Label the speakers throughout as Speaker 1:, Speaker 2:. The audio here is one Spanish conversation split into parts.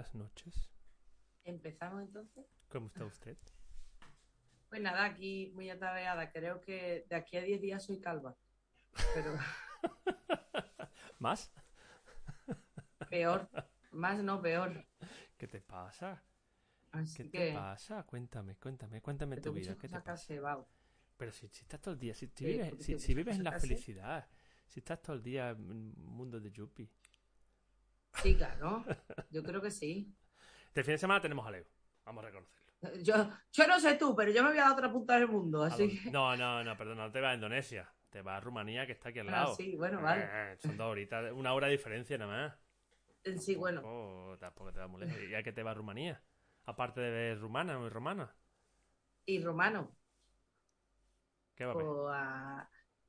Speaker 1: Buenas noches.
Speaker 2: ¿Empezamos entonces?
Speaker 1: ¿Cómo está usted?
Speaker 2: Pues nada, aquí muy atareada. Creo que de aquí a 10 días soy calva. Pero
Speaker 1: ¿Más?
Speaker 2: peor. Más no, peor.
Speaker 1: ¿Qué te pasa?
Speaker 2: Así
Speaker 1: ¿Qué
Speaker 2: que...
Speaker 1: te pasa? Cuéntame, cuéntame, cuéntame tu vida. ¿Qué te pasa? Pero si, si estás todo el día, si, vives, si, vives en la felicidad, si estás todo el día en un mundo de Yuppie.
Speaker 2: Sí, claro. Yo creo que sí.
Speaker 1: Este fin de semana tenemos a Leo, vamos a reconocerlo.
Speaker 2: Yo, yo no sé tú, pero yo me voy a la otra punta del mundo,
Speaker 1: ¿A
Speaker 2: así que...
Speaker 1: No, no, no, perdón, no te vas a Indonesia, te vas a Rumanía que está aquí al
Speaker 2: Ah,
Speaker 1: lado.
Speaker 2: sí, bueno, vale.
Speaker 1: Eh, son dos horitas, una hora de diferencia nada más.
Speaker 2: Sí, bueno.
Speaker 1: Oh, tampoco te va muy lejos. ¿Y a qué te va a Rumanía? Aparte de ver rumana o romana.
Speaker 2: Y romano.
Speaker 1: ¿Qué va a ver?
Speaker 2: o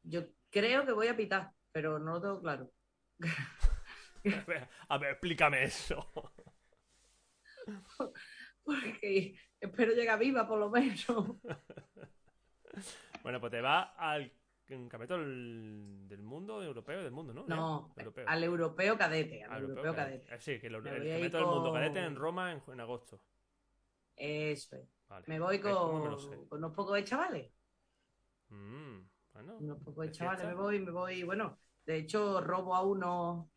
Speaker 2: Yo creo que voy a pitar, pero no lo tengo claro.
Speaker 1: A ver, a ver, explícame eso.
Speaker 2: Porque espero llegar viva, por lo menos.
Speaker 1: Bueno, pues te va al campeonato del, mundo europeo, del mundo, ¿no?
Speaker 2: No,
Speaker 1: europeo.
Speaker 2: al europeo cadete. Al
Speaker 1: Al
Speaker 2: europeo cadete.
Speaker 1: Eh, Sí, que el, el del mundo cadete en Roma en, en agosto.
Speaker 2: Eso es.
Speaker 1: Vale.
Speaker 2: Me voy con, unos pocos de chavales.
Speaker 1: Mm, bueno,
Speaker 2: Unos pocos de
Speaker 1: ¿De
Speaker 2: chavales.
Speaker 1: fiesta?
Speaker 2: Me voy, me voy. Bueno, de hecho, robo a uno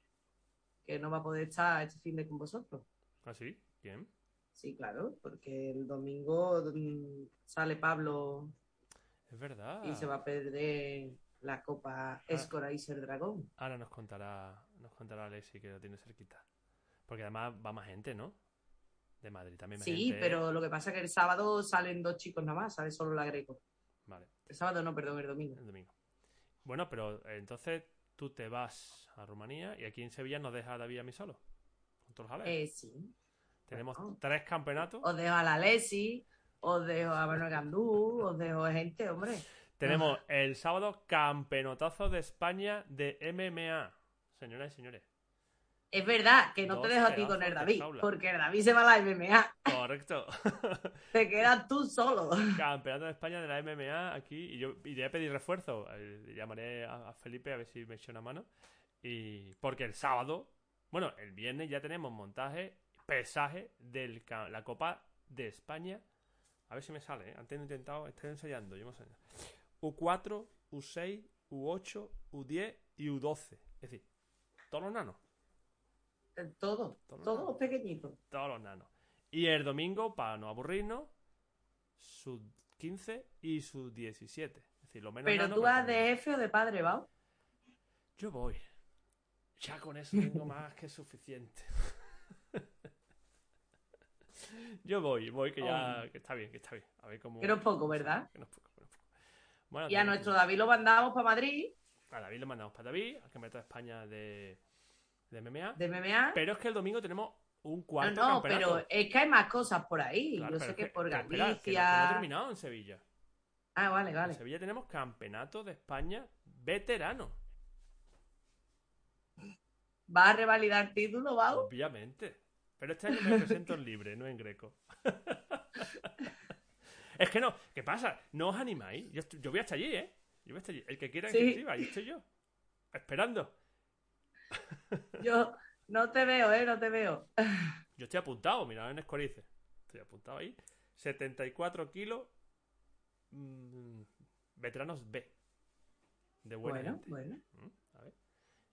Speaker 2: que no va a poder estar este fin de con vosotros.
Speaker 1: ¿Ah, sí? Bien.
Speaker 2: Sí, claro, porque el domingo mm, sale Pablo
Speaker 1: Es verdad.
Speaker 2: y se va a perder la Copa Escoraiser Dragón.
Speaker 1: Ahora nos contará, nos contará Alexi que lo tiene cerquita. Porque además va más gente, ¿no? De Madrid también más
Speaker 2: Sí,
Speaker 1: gente.
Speaker 2: pero lo que pasa es que el sábado salen dos chicos nada más, sale solo la Greco.
Speaker 1: Vale,
Speaker 2: El sábado no, perdón, el domingo.
Speaker 1: el domingo. Bueno, pero entonces tú te vas a Rumanía y aquí en Sevilla nos deja David a mí solo. Con todos los aleros.
Speaker 2: Eh, sí.
Speaker 1: Tenemos
Speaker 2: bueno.
Speaker 1: tres campeonatos.
Speaker 2: Os dejo a la Lesi, os dejo a Manuel Gandú, os dejo a gente, hombre.
Speaker 1: Tenemos el sábado campeonazo de España de MMA. Señoras y señores.
Speaker 2: Es verdad que no
Speaker 1: Dos
Speaker 2: te dejo a ti con el David, porque el David se va a la MMA.
Speaker 1: Correcto.
Speaker 2: Te quedas tú solo.
Speaker 1: Campeonato de España de la MMA aquí. Y yo iré a pedir refuerzo. Eh, Llamaré a, Felipe a ver si me echa una mano. Y porque el sábado, bueno, el viernes ya tenemos montaje, pesaje de la Copa de España. A ver si me sale, ¿eh? Antes he intentado, estoy ensayando, yo me enseño. U4, U6, U8, U10 y U12. Es decir, todos los nanos.
Speaker 2: Todo,
Speaker 1: Todo.
Speaker 2: todos pequeñitos.
Speaker 1: Todos los nanos. Y el domingo, para no aburrirnos, sub 15 y sub 17. Es decir, lo menos
Speaker 2: Pero tú vas de jefe o de padre, ¿va?
Speaker 1: Yo voy. Ya con eso tengo más que suficiente. Yo voy, voy, que ya que está bien, que está bien. A ver cómo.
Speaker 2: Que no es poco, ¿verdad?
Speaker 1: Que no es poco, que no es poco. Bueno,
Speaker 2: Y a nuestro
Speaker 1: que-
Speaker 2: David lo mandamos para Madrid,
Speaker 1: a David lo mandamos para David, al Campeonato de España de, de MMA.
Speaker 2: de MMA.
Speaker 1: Pero es que el domingo tenemos un
Speaker 2: No,
Speaker 1: cuarto
Speaker 2: no,
Speaker 1: campeonato.
Speaker 2: pero es que hay más cosas por ahí.
Speaker 1: Claro,
Speaker 2: Yo sé
Speaker 1: es
Speaker 2: que por
Speaker 1: espera, que no- que no,
Speaker 2: Galicia.
Speaker 1: he terminado en Sevilla.
Speaker 2: Ah, vale,
Speaker 1: En
Speaker 2: vale.
Speaker 1: Sevilla tenemos campeonato de España veterano.
Speaker 2: ¿Vas a revalidar título, Bau?
Speaker 1: Obviamente. Pero este año me presento en libre, no en greco. es que no, ¿qué pasa? No os animáis. Yo, estoy- yo voy hasta allí, ¿eh? Yo voy hasta allí. El que quiera que
Speaker 2: Sí.
Speaker 1: escriba, ahí estoy yo. Esperando.
Speaker 2: Yo no te veo, ¿eh? No te veo.
Speaker 1: Yo estoy apuntado, mirad en Escorice. Estoy apuntado ahí. 74 kilos. mm, veteranos B. De buena
Speaker 2: Bueno,
Speaker 1: gente.
Speaker 2: bueno.
Speaker 1: Mm, A ver.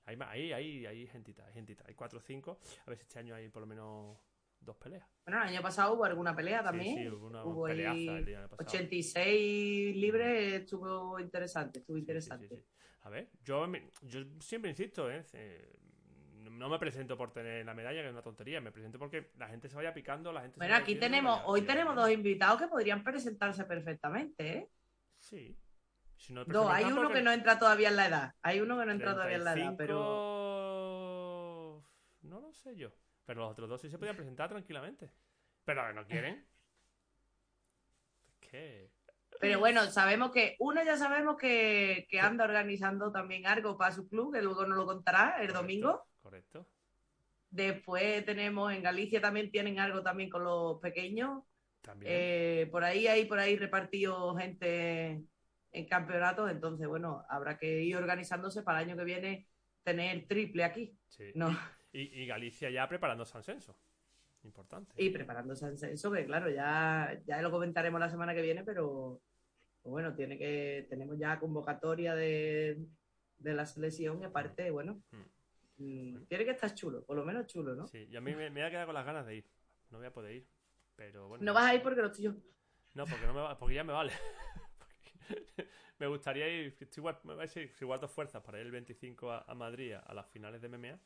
Speaker 1: Hay, ma- ahí, ahí, hay gentita, hay gentita. Hay 4 o 5. A ver si este año hay por lo menos dos peleas.
Speaker 2: Bueno, el año pasado hubo alguna pelea también.
Speaker 1: Sí, sí, hubo una
Speaker 2: Hubo
Speaker 1: peleaza el día pasado.
Speaker 2: 86 libres, estuvo interesante, estuvo interesante.
Speaker 1: sí, sí. A ver, yo, yo siempre insisto, ¿eh? Eh, no me presento por tener la medalla, que es una tontería, me presento porque la gente se vaya picando, la gente se
Speaker 2: Bueno, aquí tenemos, hoy tenemos dos invitados que podrían presentarse perfectamente, ¿eh?
Speaker 1: Sí, Si no,
Speaker 2: Dos, hay uno
Speaker 1: porque
Speaker 2: que no entra todavía en la edad. Hay uno que no entra todavía en la edad,
Speaker 1: 35,
Speaker 2: pero.
Speaker 1: No lo sé yo. Pero los otros dos sí se podían presentar tranquilamente. Pero no quieren. ¿Qué?
Speaker 2: Pero bueno, sabemos que. Uno ya sabemos que, que anda organizando también algo para su club, que luego nos lo contará el
Speaker 1: Correcto,
Speaker 2: domingo.
Speaker 1: Correcto.
Speaker 2: Después tenemos en Galicia también tienen algo también con los pequeños.
Speaker 1: También.
Speaker 2: Eh, por ahí hay por ahí repartido gente en campeonatos, entonces bueno, habrá que ir organizándose para el año que viene tener triple aquí,
Speaker 1: sí.
Speaker 2: ¿no?
Speaker 1: Y, y Galicia ya preparando San Censo. Importante.
Speaker 2: Y preparándose en eso, que claro, ya, ya lo comentaremos la semana que viene, pero pues bueno, tiene que, tenemos ya convocatoria de, de la selección y aparte, bueno, mm, tiene que estar chulo, por lo menos chulo, ¿no?
Speaker 1: Sí, y a mí me, me voy a quedar con las ganas de ir. No voy a poder ir. Pero bueno.
Speaker 2: No vas a ir porque lo estoy yo.
Speaker 1: No, porque, no me va- porque ya me vale. Me gustaría ir. Estoy igual, me decir, si guardo fuerzas para ir el 25 a, a Madrid a las finales de MMA.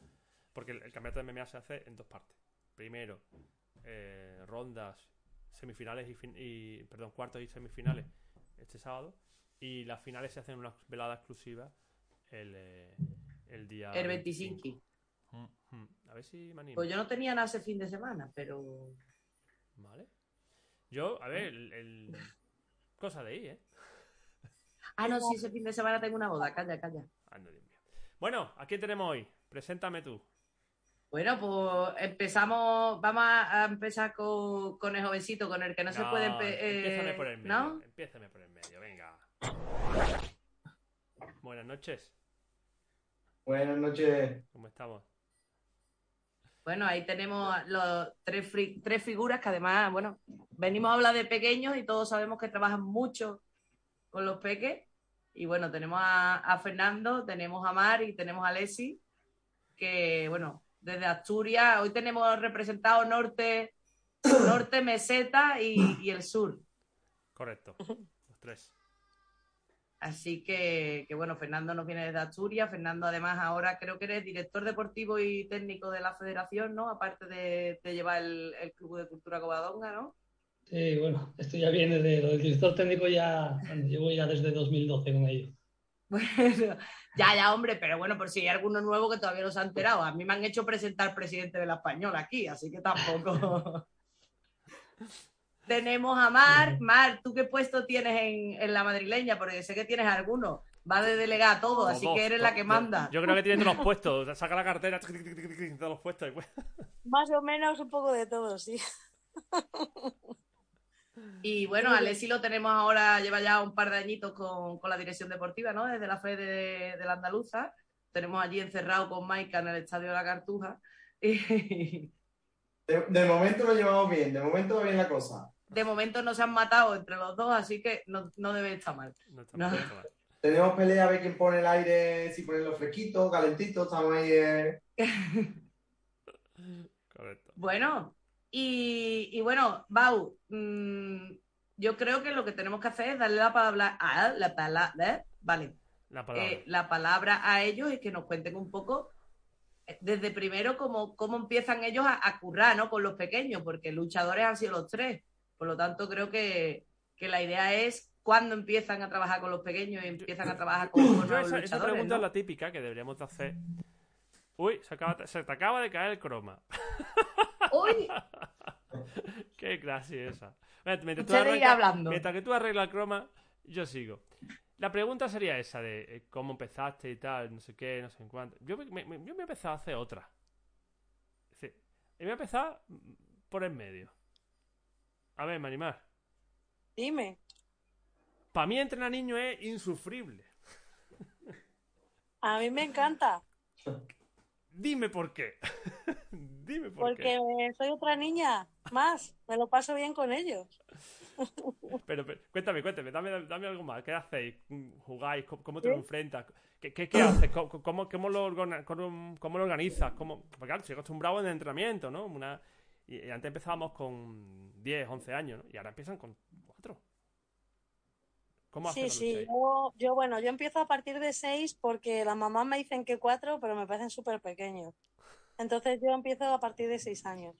Speaker 1: Porque el, el campeonato de MMA se hace en dos partes. Primero, eh, rondas, semifinales y, fin- y. Perdón, cuartos y semifinales este sábado. Y las finales se hacen una velada exclusiva el, eh, el día.
Speaker 2: El 25.
Speaker 1: Mm, mm. A ver si me animo.
Speaker 2: Pues yo no tenía nada ese fin de semana, pero
Speaker 1: Vale. Yo, a ver, el, el- cosa de ir, ¿eh?
Speaker 2: Ah, no, sí, ese fin de semana tengo una boda, calla, calla.
Speaker 1: Anda, Dios mío. Bueno, ¿a quién tenemos hoy? Preséntame tú.
Speaker 2: Bueno, pues empezamos, vamos a empezar con, con el jovencito, con el que no, se puede... eh,
Speaker 1: por el medio.
Speaker 2: ¿No?
Speaker 1: Empiézame por el medio, venga. Buenas noches,
Speaker 3: Buenas noches.
Speaker 1: ¿cómo estamos?
Speaker 2: Bueno, ahí tenemos los tres figuras que además, bueno, venimos a hablar de pequeños y todos sabemos que trabajan mucho con los peques. Y bueno, tenemos a, a Fernando, tenemos a Mar y tenemos a Lesi, que bueno, desde Asturias, hoy tenemos representado norte, norte, meseta y, y el sur.
Speaker 1: Correcto, los tres.
Speaker 2: Así que, que, bueno, Fernando nos viene desde Asturias. Fernando, además, ahora creo que eres director deportivo y técnico de la federación, ¿no? Aparte de, de llevar el, el Club de Cultura Covadonga, ¿no?
Speaker 4: Sí, bueno, esto ya viene de lo del director técnico, ya bueno, llevo ya desde 2012 con ello.
Speaker 2: Bueno, ya, ya, hombre, pero bueno, por si hay alguno nuevo que todavía no se ha enterado. A mí me han hecho presentar presidente de la Española aquí, así que tampoco. Tenemos a Mar. Mar, ¿tú qué puesto tienes en, en la madrileña? Porque sé que tienes alguno. Va de delegada a todo, así que eres la que manda.
Speaker 1: Yo creo que tiene todos los puestos. Saca la cartera, tic, tic, tic, tic, tic, todos los puestos. y pues-
Speaker 5: Más o menos un poco de todo, sí.
Speaker 2: Y bueno, a Alessi lo tenemos ahora, lleva ya un par de añitos con, con la dirección deportiva, ¿no? Desde la fe de, de la andaluza. Tenemos allí encerrado con Maika en el estadio de la Cartuja. Y
Speaker 3: De, de momento lo llevamos bien, de momento va bien la cosa.
Speaker 2: de momento no se han matado entre los dos, así que no, no debe estar mal.
Speaker 1: No está
Speaker 2: No.
Speaker 1: mal, no está mal.
Speaker 3: Tenemos pelea a ver quién pone el aire, si ponerlo fresquito, calentito, estamos ahí. eh.
Speaker 1: Correcto.
Speaker 2: Bueno, y, y bueno, Bau, mm, yo creo que lo que tenemos que hacer es darle la palabra a la palabra, vale,
Speaker 1: La palabra.
Speaker 2: eh, la palabra a ellos y que nos cuenten un poco eh, desde primero cómo, cómo empiezan ellos a, a currar ¿no? con los pequeños, porque luchadores han sido los tres. Por lo tanto, creo que, que la idea es cuándo empiezan a trabajar con los pequeños y empiezan a trabajar con nuevos
Speaker 1: esa, esa pregunta
Speaker 2: ¿no?
Speaker 1: es la típica que deberíamos de hacer. Uy, se, acaba- se te acaba de caer el croma.
Speaker 2: Uy,
Speaker 1: Qué gracia esa. Mientras, tú
Speaker 2: hablando.
Speaker 1: que tú arreglas el croma, yo sigo. La pregunta sería esa de eh, cómo empezaste y tal, no sé qué, no sé en cuánto. Yo me, me- yo me he empezado a hacer otra. Es decir, me he empezado por el medio. A ver, Manimar.
Speaker 5: Dime.
Speaker 1: Para mí entrenar niño es insufrible.
Speaker 5: A mí me encanta,
Speaker 1: Dime por qué. Dime por
Speaker 5: porque
Speaker 1: qué.
Speaker 5: soy otra niña más. Me lo paso bien con ellos.
Speaker 1: Pero, pero, cuéntame, cuéntame, dame, dame algo más. ¿Qué hacéis? ¿Jugáis? ¿Cómo, cómo te lo enfrentas? ¿Qué, qué, qué haces? ¿Cómo, cómo, cómo lo, organa- cómo, lo organizas? Porque claro, estoy acostumbrado en el entrenamiento, ¿no? Una, y, antes empezábamos con 10, 11 años, ¿no? Y ahora empiezan con 4. ¿Cómo
Speaker 5: Sí, sí. Yo, yo, bueno, yo empiezo a partir de seis porque las mamás me dicen que cuatro, pero me parecen súper pequeños. Entonces yo empiezo a partir de seis años.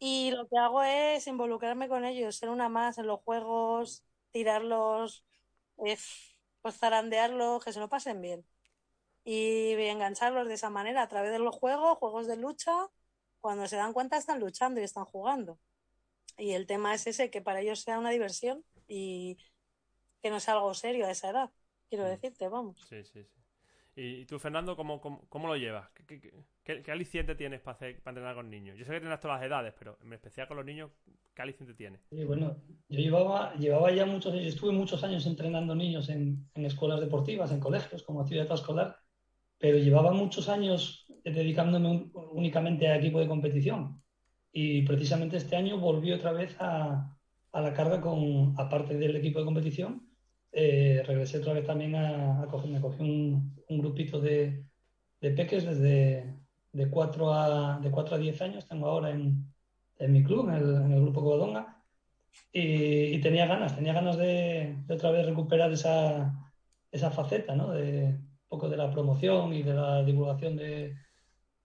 Speaker 5: Y lo que hago es involucrarme con ellos, ser una más en los juegos, tirarlos. eh, pues zarandearlos, que se lo pasen bien. Y engancharlos de esa manera a través de los juegos, juegos de lucha. Cuando se dan cuenta están luchando y están jugando. Y el tema es ese, que para ellos sea una diversión y que no sea algo serio a esa edad. Quiero mm. decirte, vamos.
Speaker 1: Sí, sí, sí. ¿Y tú, Fernando, cómo, cómo, lo llevas? ¿Qué, aliciente tienes para, hacer, para entrenar con niños? Yo sé que tienes todas las edades, pero en especial con los niños, ¿qué aliciente tienes?
Speaker 4: Sí, bueno, yo llevaba, llevaba ya muchos años, estuve muchos años entrenando niños en, en escuelas deportivas, en colegios, como actividad escolar, pero llevaba muchos años dedicándome únicamente a equipo de competición. Y precisamente este año volví otra vez a, a la carga con, aparte del equipo de competición, eh, regresé otra vez también a, a coger, me cogí un, un grupito de, de, peques desde de 4 a, de 4 a 10 años, tengo ahora en, en mi club, en el, en el grupo Covadonga, y, y, tenía ganas, tenía ganas de, de, otra vez recuperar esa, esa faceta, ¿no? De un poco de la promoción y de la divulgación de,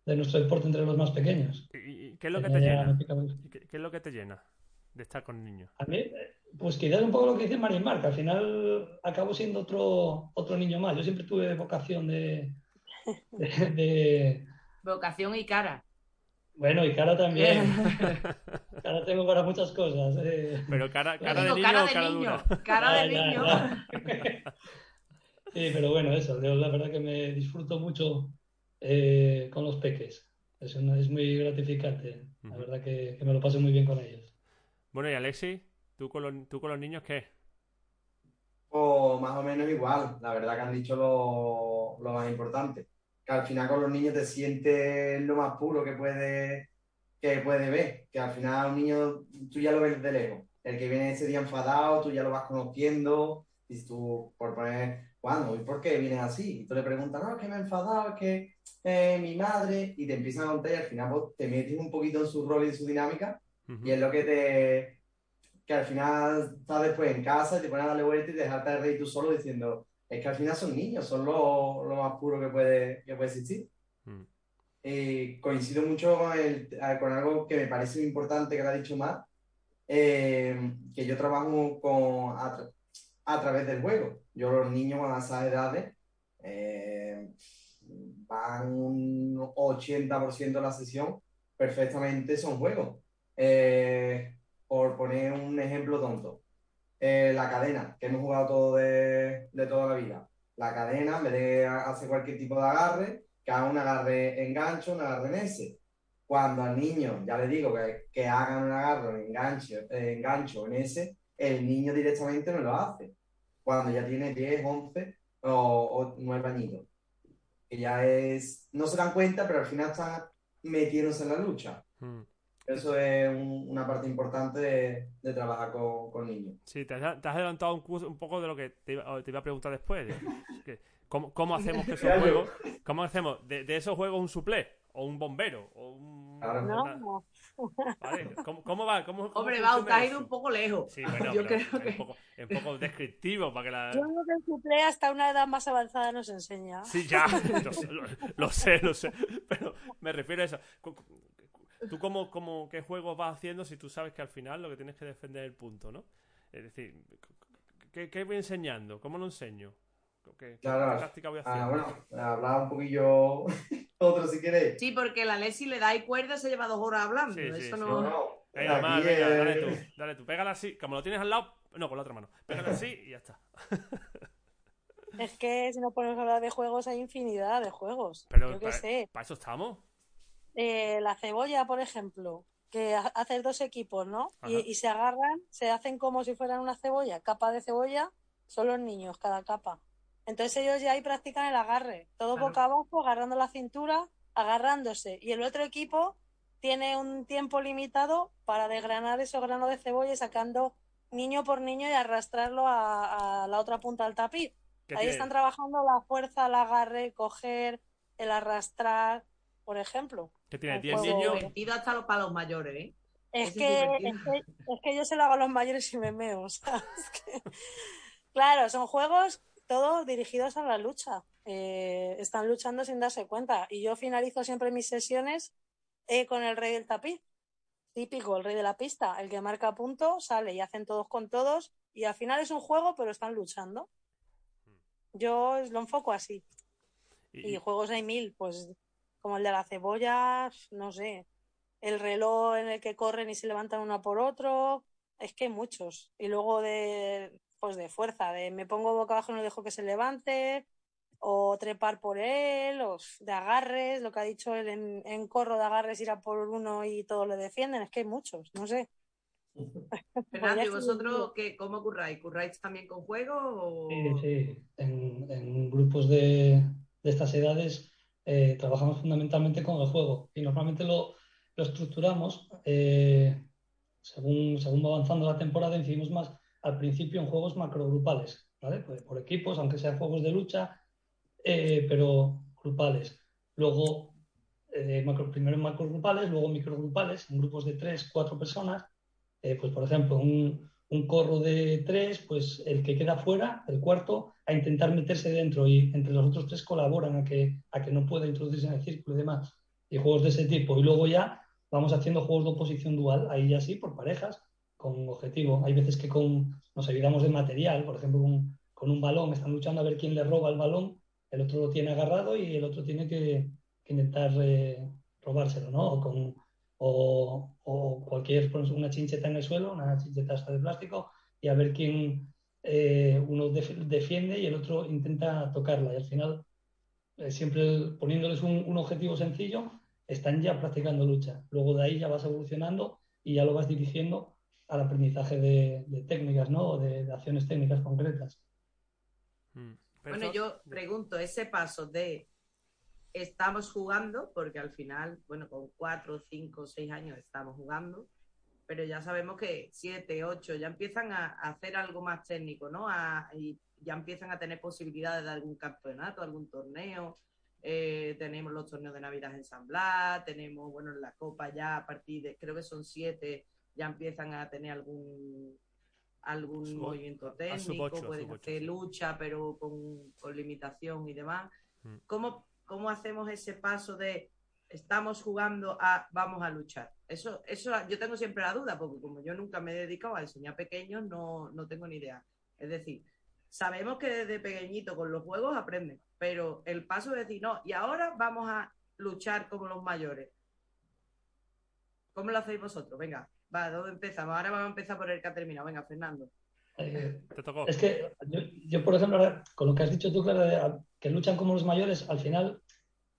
Speaker 4: de nuestro deporte entre los más pequeños.
Speaker 1: ¿Y qué es lo que te llena? ¿Qué, ¿Qué, es lo que te llena de estar con niños?
Speaker 4: A mí, pues quizás un poco lo que dice Marimar, que al final acabo siendo otro, otro niño más. Yo siempre tuve vocación de,
Speaker 2: Vocación y cara.
Speaker 4: Bueno, y cara también. cara tengo para muchas cosas. Eh.
Speaker 1: Pero cara, cara de niño cara de cara niño.
Speaker 2: Cara de niño.
Speaker 4: sí, pero bueno, eso. la verdad que me disfruto mucho eh, con los peques. Es, es muy gratificante. La verdad que, que me lo paso muy bien con ellos.
Speaker 1: Bueno, y Alexi, ¿Tú con, los, ¿Tú con los niños qué?
Speaker 3: Pues más o menos igual. La verdad que han dicho lo, lo más importante. Que al final con los niños te sientes lo más puro que puede, que puede ver. Que al final un niño tú ya lo ves de lejos. El que viene ese día enfadado, tú ya lo vas conociendo. Y tú, por poner, ¿cuándo? ¿Y por qué vienes así? Y tú le preguntas, no, es que me he enfadado, es que eh, mi madre. Y te empiezan a contar y al final pues, te metes un poquito en su rol y en su dinámica. Y es lo que te, que al final estás después en casa y te pones a darle vuelta y dejarte de reír tú solo diciendo, es que al final son niños, son lo, lo más puro que puede, que puede existir. Eh, coincido mucho con, el, con, algo que me parece muy importante que lo ha dicho Matt, eh, que yo trabajo con, a, a, través del juego. Yo los niños a esas edades eh, van un 80% de la sesión perfectamente son juegos. Eh, por poner un ejemplo tonto, eh, la cadena, que hemos jugado todo de, de, toda la vida. La cadena, en vez de hacer cualquier tipo de agarre, que haga un agarre en gancho, un agarre en ese. Cuando al niño, ya le digo que, que hagan un agarre en gancho, en gancho en ese, el niño directamente no lo hace. Cuando ya tiene 10, 11 o, o 9 añitos. Que ya es. No se dan cuenta, pero al final están metiéndose en la lucha. Hmm. Eso es una parte importante de, trabajar con, niños.
Speaker 1: Sí, te has, adelantado un, poco de lo que te iba, a preguntar después. ¿cómo, hacemos que esos juegos, cómo hacemos de, esos juegos un suplé? ¿O un bombero? ¿O un...
Speaker 5: No.
Speaker 1: ¿Cómo, va? ¿Cómo,
Speaker 2: Hombre, va, te has ido un poco lejos.
Speaker 1: Sí, bueno, Yo creo que... es, un poco, descriptivo para que la...
Speaker 5: Yo creo que el suplé hasta una edad más avanzada nos enseña.
Speaker 1: Sí, ya, lo sé, lo sé. Pero me refiero a eso. ¿Tú cómo, cómo, qué juegos vas haciendo si tú sabes que al final lo que tienes que defender es el punto, ¿no? Es decir, ¿qué, qué voy enseñando? ¿Cómo lo enseño? ¿Qué,
Speaker 3: claro, práctica voy haciendo? Ah, bueno, hablaba un poquillo otro si queréis.
Speaker 2: Sí, porque la Lesi le da y cuerda se lleva dos horas hablando. Sí, Eso sí, no... no,
Speaker 1: Venga, más, venga, dale tú, dale tú. Pégala así, como lo tienes al lado, no, con la otra mano. Pégala así y ya está.
Speaker 5: Es que si no ponemos a hablar de juegos hay infinidad de juegos.
Speaker 1: Pero
Speaker 5: Yo
Speaker 1: qué
Speaker 5: sé.
Speaker 1: ¿Para eso estamos?
Speaker 5: Eh, la cebolla, por ejemplo, que haces dos equipos, ¿no? Y, se agarran, se hacen como si fueran una cebolla, capa de cebolla, son los niños, cada capa. Entonces ellos ya ahí practican el agarre, todo boca abajo, agarrando la cintura, agarrándose. Y el otro equipo tiene un tiempo limitado para desgranar esos granos de cebolla sacando niño por niño y arrastrarlo a, a la otra punta del tapiz. Ahí están trabajando la fuerza, el agarre, coger, el arrastrar, por ejemplo.
Speaker 1: Que tiene 10 niños.
Speaker 2: Divertido hasta para los mayores, ¿eh?
Speaker 5: Es, que, es, que, yo se lo hago a los mayores y me meo, Claro, son juegos todos dirigidos a la lucha. Eh, están luchando sin darse cuenta. Y yo finalizo siempre mis sesiones eh, con el rey del tapiz. Típico, el rey de la pista. El que marca punto, sale y hacen todos con todos. Y al final es un juego, pero están luchando. Yo lo enfoco así. Y, juegos hay mil, pues como el de la cebolla, no sé. El reloj en el que corren y se levantan uno por otro. Es que hay muchos. Y luego de, pues de fuerza, de me pongo boca abajo y no dejo que se levante, o trepar por él, o de agarres, lo que ha dicho él en, corro de agarres, ir a por uno y todos le defienden. Es que hay muchos, no sé.
Speaker 2: Fernando, ¿y vosotros qué, cómo curráis? ¿Curráis también con juegos?
Speaker 4: Sí, sí. En, grupos de, estas edades eh, trabajamos fundamentalmente con el juego y normalmente lo, estructuramos eh, según, según va avanzando la temporada, incidimos más al principio en juegos macrogrupales, ¿vale? Pues por equipos, aunque sean juegos de lucha, eh, pero grupales. Luego, macro, primero en macrogrupales, luego microgrupales, en grupos de tres, cuatro personas eh, pues por ejemplo, un, un, corro de tres, pues el que queda fuera, el cuarto, a intentar meterse dentro y entre los otros tres colaboran a que, a que no pueda introducirse en el círculo y demás, y juegos de ese tipo. Y luego ya vamos haciendo juegos de oposición dual, ahí ya sí, por parejas, con objetivo. Hay veces que con, nos ayudamos de material, por ejemplo, con, un balón, están luchando a ver quién le roba el balón, el otro lo tiene agarrado y el otro tiene que, que intentar eh, robárselo, ¿no? O con, o, o cualquier, una chincheta en el suelo, una chincheta de plástico, y a ver quién eh, uno defiende y el otro intenta tocarla. Y al final, eh, siempre poniéndoles un, objetivo sencillo, están ya practicando lucha. Luego de ahí ya vas evolucionando y ya lo vas dirigiendo al aprendizaje de, técnicas, ¿no? O de, acciones técnicas concretas.
Speaker 2: Hmm. Bueno, yo pregunto, ese paso de estamos jugando, porque al final, bueno, con cuatro, cinco, seis años estamos jugando, pero ya sabemos que siete, ocho ya empiezan a, hacer algo más técnico, ¿no? y ya empiezan a tener posibilidades de algún campeonato, algún torneo. Eh, tenemos los torneos de Navidad ensamblados, tenemos, bueno, la Copa ya a partir de, creo que son siete, ya empiezan a tener algún algún movimiento técnico, pueden hacer lucha, pero con, con limitación y demás. Mm. ¿Cómo, ¿Cómo hacemos ese paso de estamos jugando a vamos a luchar? Eso, eso yo tengo siempre la duda, porque como yo nunca me he dedicado a enseñar pequeños, no, no tengo ni idea. Es decir, sabemos que desde pequeñito con los juegos aprenden, pero el paso de decir, no, y ahora vamos a luchar como los mayores. ¿Cómo lo hacéis vosotros? Venga, va, ¿dónde empezamos? Ahora vamos a empezar por el que ha terminado. Venga, Fernando.
Speaker 4: Eh, es que yo, por ejemplo, con lo que has dicho tú, claro, que luchan como los mayores, al final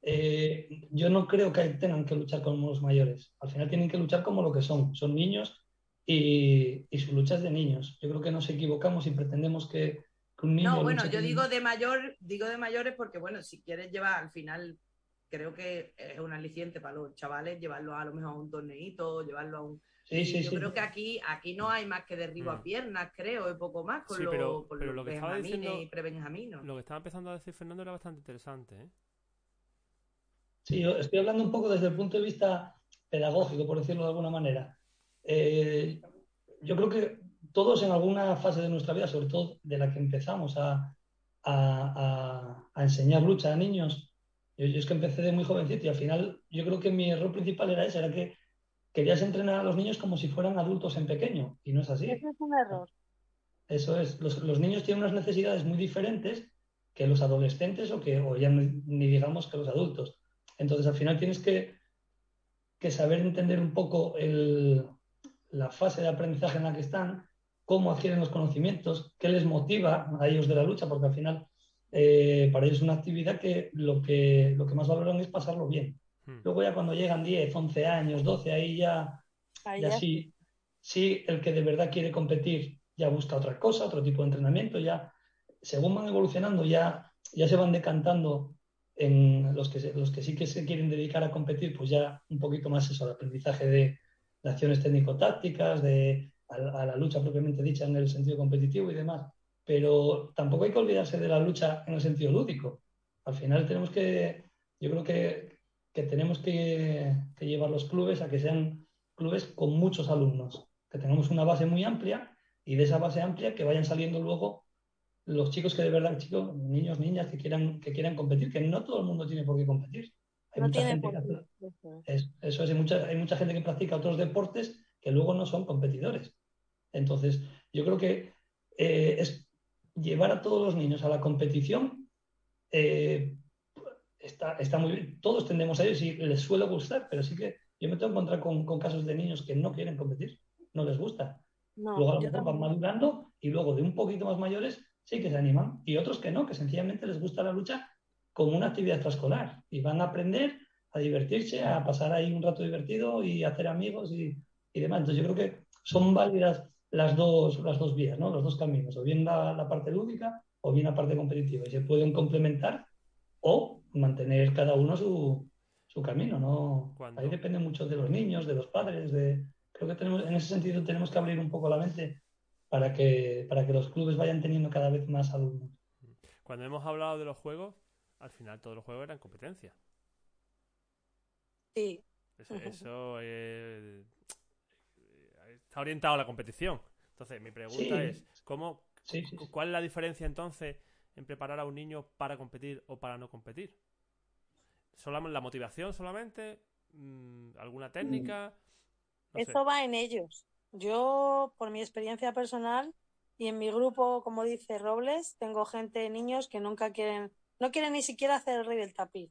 Speaker 4: eh, yo no creo que tengan que luchar como los mayores. Al final tienen que luchar como lo que son. Son niños y, su lucha es de niños. Yo creo que nos equivocamos y pretendemos que, un niño.
Speaker 2: No, bueno, yo digo de mayor, digo de mayores porque, bueno, si quieres llevar al final, creo que es un aliciente para los chavales llevarlo a lo mejor a un torneito, llevarlo a un yo creo que aquí, aquí no hay más que derribo a mm. piernas, creo, y poco más con, lo, lo que estaba diciendo, y prebenjaminos.
Speaker 1: Lo que estaba empezando a decir Fernando era bastante interesante. ¿eh?
Speaker 4: Sí, yo estoy hablando un poco desde el punto de vista pedagógico, por decirlo de alguna manera. Eh, yo creo que todos en alguna fase de nuestra vida, sobre todo de la que empezamos a, a, a, enseñar lucha a niños, yo, yo, es que empecé de muy jovencito y al final yo creo que mi error principal era ese, era que querías entrenar a los niños como si fueran adultos en pequeño, y no es así.
Speaker 5: Eso es un error.
Speaker 4: Eso es. Los, niños tienen unas necesidades muy diferentes que los adolescentes o que, o ya ni, digamos que los adultos. Entonces, al final tienes que, que saber entender un poco la fase de aprendizaje en la que están, cómo adquieren los conocimientos, qué les motiva a ellos de la lucha, porque al final eh, para ellos es una actividad que lo, que lo que más valoran es pasarlo bien. Hmm. Luego ya cuando llegan 10, 11 años, 12, ahí ya, ya, sí, sí, el que de verdad quiere competir ya busca otra cosa, otro tipo de entrenamiento, ya según van evolucionando ya, ya se van decantando en los que, los que sí que se quieren dedicar a competir, pues ya un poquito más eso, el aprendizaje de, acciones técnico-tácticas, de a, la lucha propiamente dicha en el sentido competitivo y demás. Pero tampoco hay que olvidarse de la lucha en el sentido lúdico. Al final tenemos que, yo creo que que tenemos que, llevar los clubes a que sean clubes con muchos alumnos, que tengamos una base muy amplia y de esa base amplia que vayan saliendo luego los chicos que de verdad, chicos, niños, niñas que quieran, que quieran competir, que no todo el mundo tiene por qué competir. Hay mucha gente que, eso es, hay mucha, hay mucha gente que practica otros deportes que luego no son competidores. Entonces, yo creo que eh, es llevar a todos los niños a la competición eh, está, está, muy bien. Todos tendemos a ellos y les suele gustar, pero sí que yo me tengo que encontrar con, con casos de niños que no quieren competir, no les gusta. luego a lo mejor van madurando y luego de un poquito más mayores sí que se animan. Y otros que no, que sencillamente les gusta la lucha como una actividad extraescolar y van a aprender a divertirse, a pasar ahí un rato divertido y hacer amigos y, y demás. Entonces yo creo que son válidas las dos, las dos vías, ¿no? los dos caminos, o bien la, la parte lúdica o bien la parte competitiva. Y se pueden complementar o mantener cada uno su, su camino. ¿no? Ahí depende mucho de los niños, de los padres. De... Creo que tenemos, en ese sentido tenemos que abrir un poco la mente para que, para que los clubes vayan teniendo cada vez más alumnos.
Speaker 1: Cuando hemos hablado de los juegos, al final todos los juegos eran competencia.
Speaker 5: Sí.
Speaker 1: Eso, está orientado a la competición. Entonces, mi pregunta es, ¿cómo, ¿cuál es la diferencia entonces en preparar a un niño para competir o para no competir? ¿Solamente la motivación solamente? Mm, ¿Alguna técnica?
Speaker 5: Eso va en ellos. Yo, por mi experiencia personal y en mi grupo, como dice Robles, tengo gente, niños que nunca quieren, no quieren ni siquiera hacer el rey del tapiz.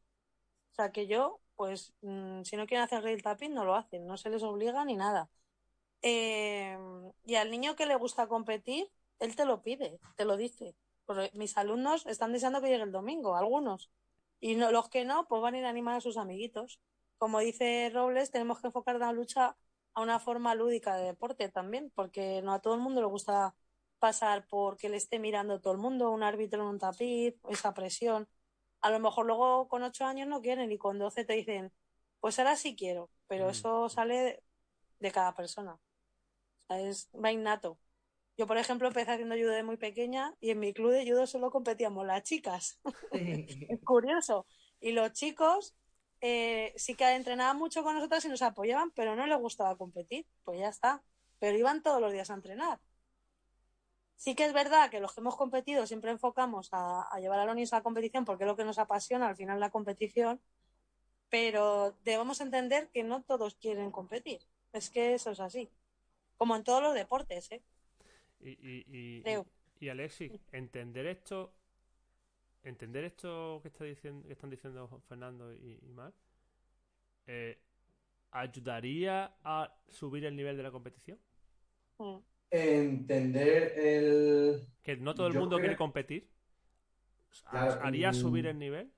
Speaker 5: O sea que yo, pues, mm, si no quieren hacer el rey del tapiz, no lo hacen, no se les obliga ni nada. Eh, y al niño que le gusta competir, él te lo pide, te lo dice. Porque mis alumnos están deseando que llegue el domingo, algunos. Y no, los que no, pues van a ir a animar a sus amiguitos. Como dice Robles, tenemos que enfocar la lucha a una forma lúdica de deporte también, porque no a todo el mundo le gusta pasar porque le esté mirando todo el mundo, un árbitro en un tapiz, esa presión. A lo mejor luego con ocho años no quieren y con doce te dicen, pues ahora sí quiero, pero mm. eso sale de cada persona. es, va innato. Yo, por ejemplo, empecé haciendo judo de muy pequeña y en mi club de judo solo competíamos las chicas. es curioso. Y los chicos eh, sí que entrenaban mucho con nosotras y nos apoyaban, pero no les gustaba competir. Pues ya está. Pero iban todos los días a entrenar. Sí que es verdad que los que hemos competido siempre enfocamos a, llevar a los niños a la competición porque es lo que nos apasiona al final la competición, pero debemos entender que no todos quieren competir. Es que eso es así. Como en todos los deportes, ¿eh?
Speaker 1: Y, y, y, Alexis, entender esto, entender esto que, está diciendo, que están diciendo Fernando y, y Mar, eh, ¿ayudaría a subir el nivel de la competición?
Speaker 3: Mm. Entender el...
Speaker 1: Que no todo el mundo quiere competir. ¿Haría mm. subir el nivel?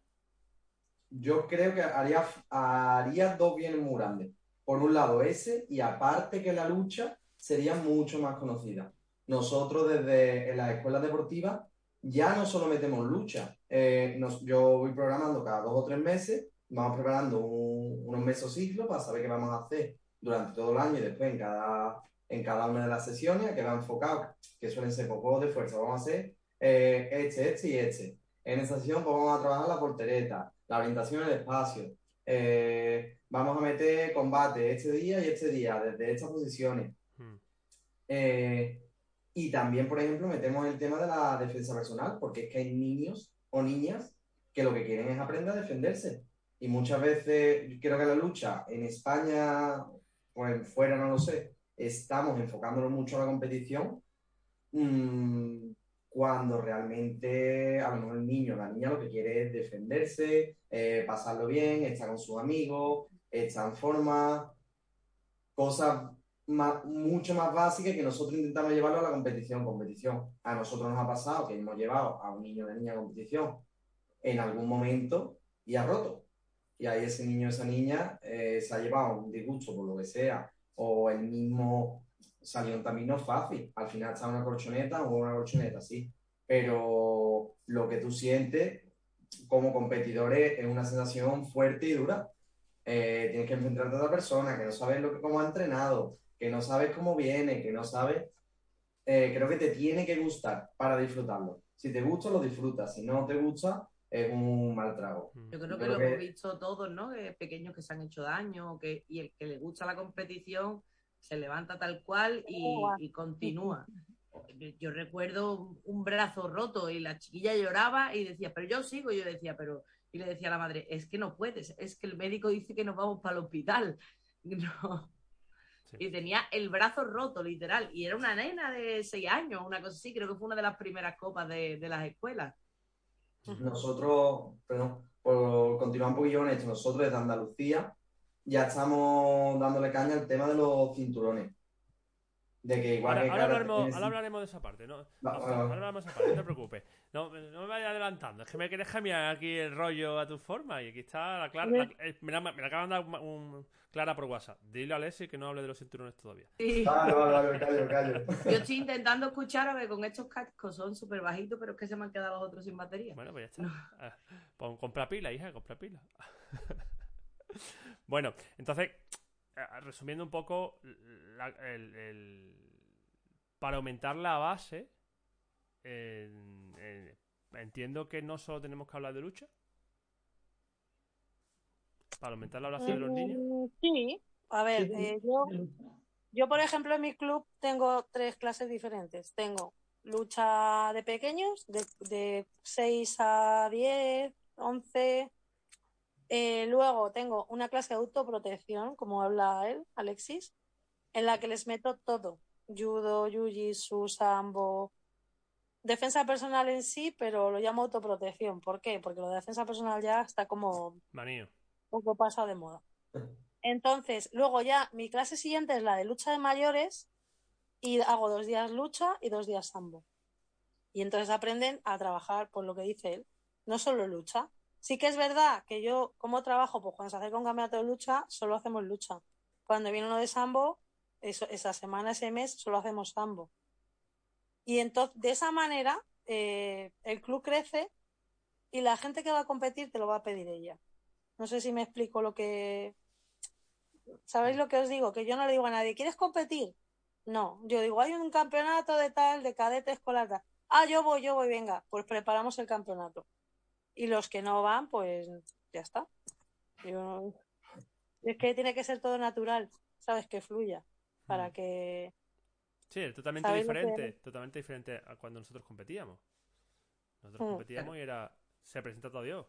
Speaker 3: Yo creo que haría, haría dos bienes muy grandes. Por un lado ese, y aparte que la lucha sería mucho más conocida nosotros desde las escuelas deportivas ya no solo metemos lucha, eh, yo voy programando cada dos o tres meses, vamos preparando unos mesociclos para saber qué vamos a hacer durante todo el año y después en cada, en cada una de las sesiones que va enfocado, que suelen ser pocos de fuerza, vamos a hacer eh, este, este y este. En esa sesión pues, vamos a trabajar la portereta, la orientación en el espacio, eh, vamos a meter combate este día y este día, desde estas posiciones. Hmm. Y también, por ejemplo, metemos el tema de la defensa personal, porque es que hay niños o niñas que lo que quieren es aprender a defenderse. Y muchas veces, creo que la lucha en España, pues fuera no lo sé, estamos enfocándonos mucho a la competición, mmm, cuando realmente a lo mejor el niño o la niña lo que quiere es defenderse, eh, pasarlo bien, estar con sus amigos, estar en forma, cosas mucho más básica que nosotros intentamos llevarlo a la competición. Competición. A nosotros nos ha pasado que hemos llevado a un niño o una niña a competición en algún momento y ha roto. Y ahí ese niño o esa niña eh, se ha llevado un disgusto por lo que sea, o el mismo salió un camino fácil. Al final está una colchoneta o una colchoneta, sí. Pero lo que tú sientes como competidores es una sensación fuerte y dura. Eh, tienes que enfrentarte a otra persona que no sabes lo que, cómo ha entrenado, que no sabes cómo viene, que no sabes, eh, creo que te tiene que gustar para disfrutarlo. Si te gusta, lo disfrutas. Si no te gusta, es un mal trago.
Speaker 2: Mm. Yo creo que lo hemos visto todos, ¿no? pequeños que se han hecho daño, que, y el que le gusta la competición se levanta tal cual y, y continúa. Yo recuerdo un brazo roto y la chiquilla lloraba y decía, pero yo sigo. Y yo decía, pero. Y le decía a la madre, es que no puedes, es que el médico dice que nos vamos para el hospital. No. Y tenía el brazo roto, literal. Y era una nena de seis años, una cosa así. Creo que fue una de las primeras copas de, de las escuelas.
Speaker 3: Nosotros, perdón, por continuar un poquillo con esto, nosotros desde Andalucía ya estamos dándole caña al tema de los cinturones. De que igual
Speaker 1: Ahora,
Speaker 3: que
Speaker 1: ahora
Speaker 3: cada-
Speaker 1: hablaremos,
Speaker 3: tienes-
Speaker 1: ahora hablaremos de esa parte, ¿no? No, ahora hablaremos de esa parte, no te preocupes. No, no me vayas adelantando, es que me quieres cambiar aquí el rollo a tu forma y aquí está la Clara. la- eh, me, la, me la acaban de dar un, un- Clara por WhatsApp. Dile a Alessi que no hable de los cinturones todavía.
Speaker 2: Sí.
Speaker 3: Vale, vale, vale, callo, callo.
Speaker 2: Yo estoy intentando escuchar a ver con estos cascos, son súper bajitos, pero es que se me han quedado los otros sin batería.
Speaker 1: Bueno, pues ya está. Ah, compra pila, hija, compra pila. bueno, entonces, resumiendo un poco, la- el- el- para aumentar la base, en- en- entiendo que no solo tenemos que hablar de lucha. Para aumentar la base de los niños.
Speaker 5: Mm, Sí, a ver,
Speaker 4: Sí,
Speaker 5: eh, yo, yo, por ejemplo, en mi club tengo tres clases diferentes. Tengo lucha de pequeños, de, de 6 a 10, 11. Eh, luego tengo una clase de autoprotección, como habla él, Alexis, en la que les meto todo. Judo, jiu-jitsu, sambo. Defensa personal en sí, pero lo llamo autoprotección. ¿Por qué? Porque lo de defensa personal ya está como
Speaker 1: Manío.
Speaker 5: poco pasado de moda. Entonces, luego ya mi clase siguiente es la de lucha de mayores y hago dos días lucha y dos días sambo. Y entonces aprenden a trabajar por lo que dice él, no solo lucha. Sí que es verdad que yo, como trabajo, pues cuando se acerca un campeonato de lucha, solo hacemos lucha. Cuando viene uno de sambo, esa semana, ese mes, solo hacemos sambo. Y entonces, de esa manera, eh, el club crece y la gente que va a competir te lo va a pedir ella. No sé si me explico lo que. ¿Sabéis lo que os digo? Que yo no le digo a nadie, ¿quieres competir? No, yo digo, hay un campeonato de tal, de cadete escolar. tal. Ah, yo voy, yo voy, venga, pues preparamos el campeonato. Y los que no van, pues ya está. Yo- Es que tiene que ser todo natural, ¿sabes? Que fluya. Para que.
Speaker 1: Sí, es totalmente
Speaker 5: ¿Sabéis lo que-
Speaker 1: diferente. Totalmente diferente a cuando nosotros competíamos. Nosotros
Speaker 5: Mm.
Speaker 1: competíamos y era. Se presenta todo Dios.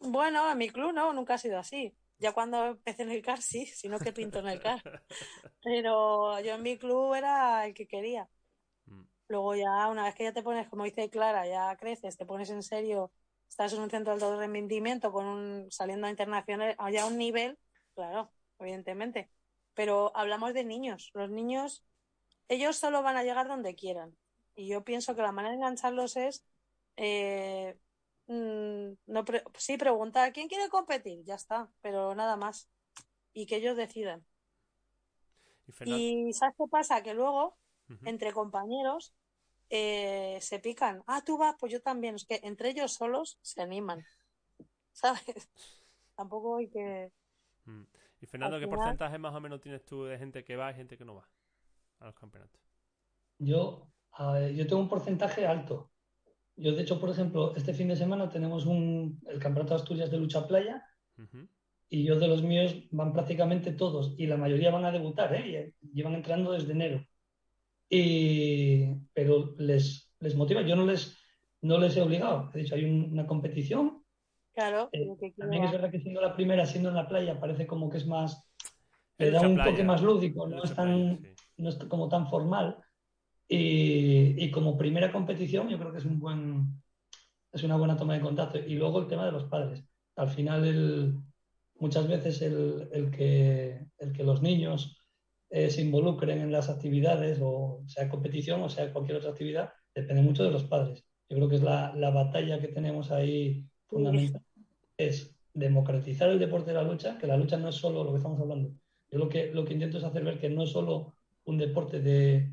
Speaker 5: Bueno, en mi club no, nunca ha sido así. Ya cuando empecé en el CAR, sí, sino que pinto en el CAR. Pero yo en mi club era el que quería. Luego ya, una vez que ya te pones, como dice Clara, ya creces, te pones en serio, estás en un centro de alto rendimiento, con un, saliendo a internacional, ya un nivel, claro, evidentemente. Pero hablamos de niños. Los niños, ellos solo van a llegar donde quieran. Y yo pienso que la manera de engancharlos es, eh, mm, no pre- sí, preguntar, ¿quién quiere competir? Ya está, pero nada más. Y que ellos decidan.
Speaker 1: Y Fernando.
Speaker 5: Y ¿sabes qué pasa? Que luego entre compañeros eh, se pican. Ah, tú vas, pues yo también. Es que entre ellos solos se animan. ¿Sabes? Tampoco hay que.
Speaker 1: Mm. Y Fernando, ¿qué
Speaker 5: final-
Speaker 1: porcentaje más o menos tienes tú de gente que va y gente que no va a los campeonatos?
Speaker 4: Yo, a ver, yo tengo un porcentaje alto. Yo, de hecho, por ejemplo, este fin de semana tenemos un, el Campeonato de Asturias de Lucha Playa y yo de los míos van prácticamente todos y la mayoría van a debutar, ¿eh? Y Llevan entrando desde enero. Y, pero les, les motiva, yo no les, no les he obligado. He dicho, hay un- una competición.
Speaker 5: Claro,
Speaker 4: Eh,
Speaker 5: que
Speaker 4: También es verdad que siendo la primera, siendo en la playa, parece como que es más, le da un
Speaker 1: playa.
Speaker 4: toque más lúdico, no es tan,
Speaker 1: playa, sí.
Speaker 4: no es como tan formal. Y, y como primera competición, yo creo que es un buen, es una buena toma de contacto. Y luego el tema de los padres. Al final, el, muchas veces el, el que, el que los niños eh, se involucren en las actividades, o sea competición o sea cualquier otra actividad, depende mucho de los padres. Yo creo que es la, la batalla que tenemos ahí fundamental. Es democratizar el deporte de la lucha, que la lucha no es solo lo que estamos hablando. Yo lo que, lo que intento es hacer ver que no es solo un deporte de,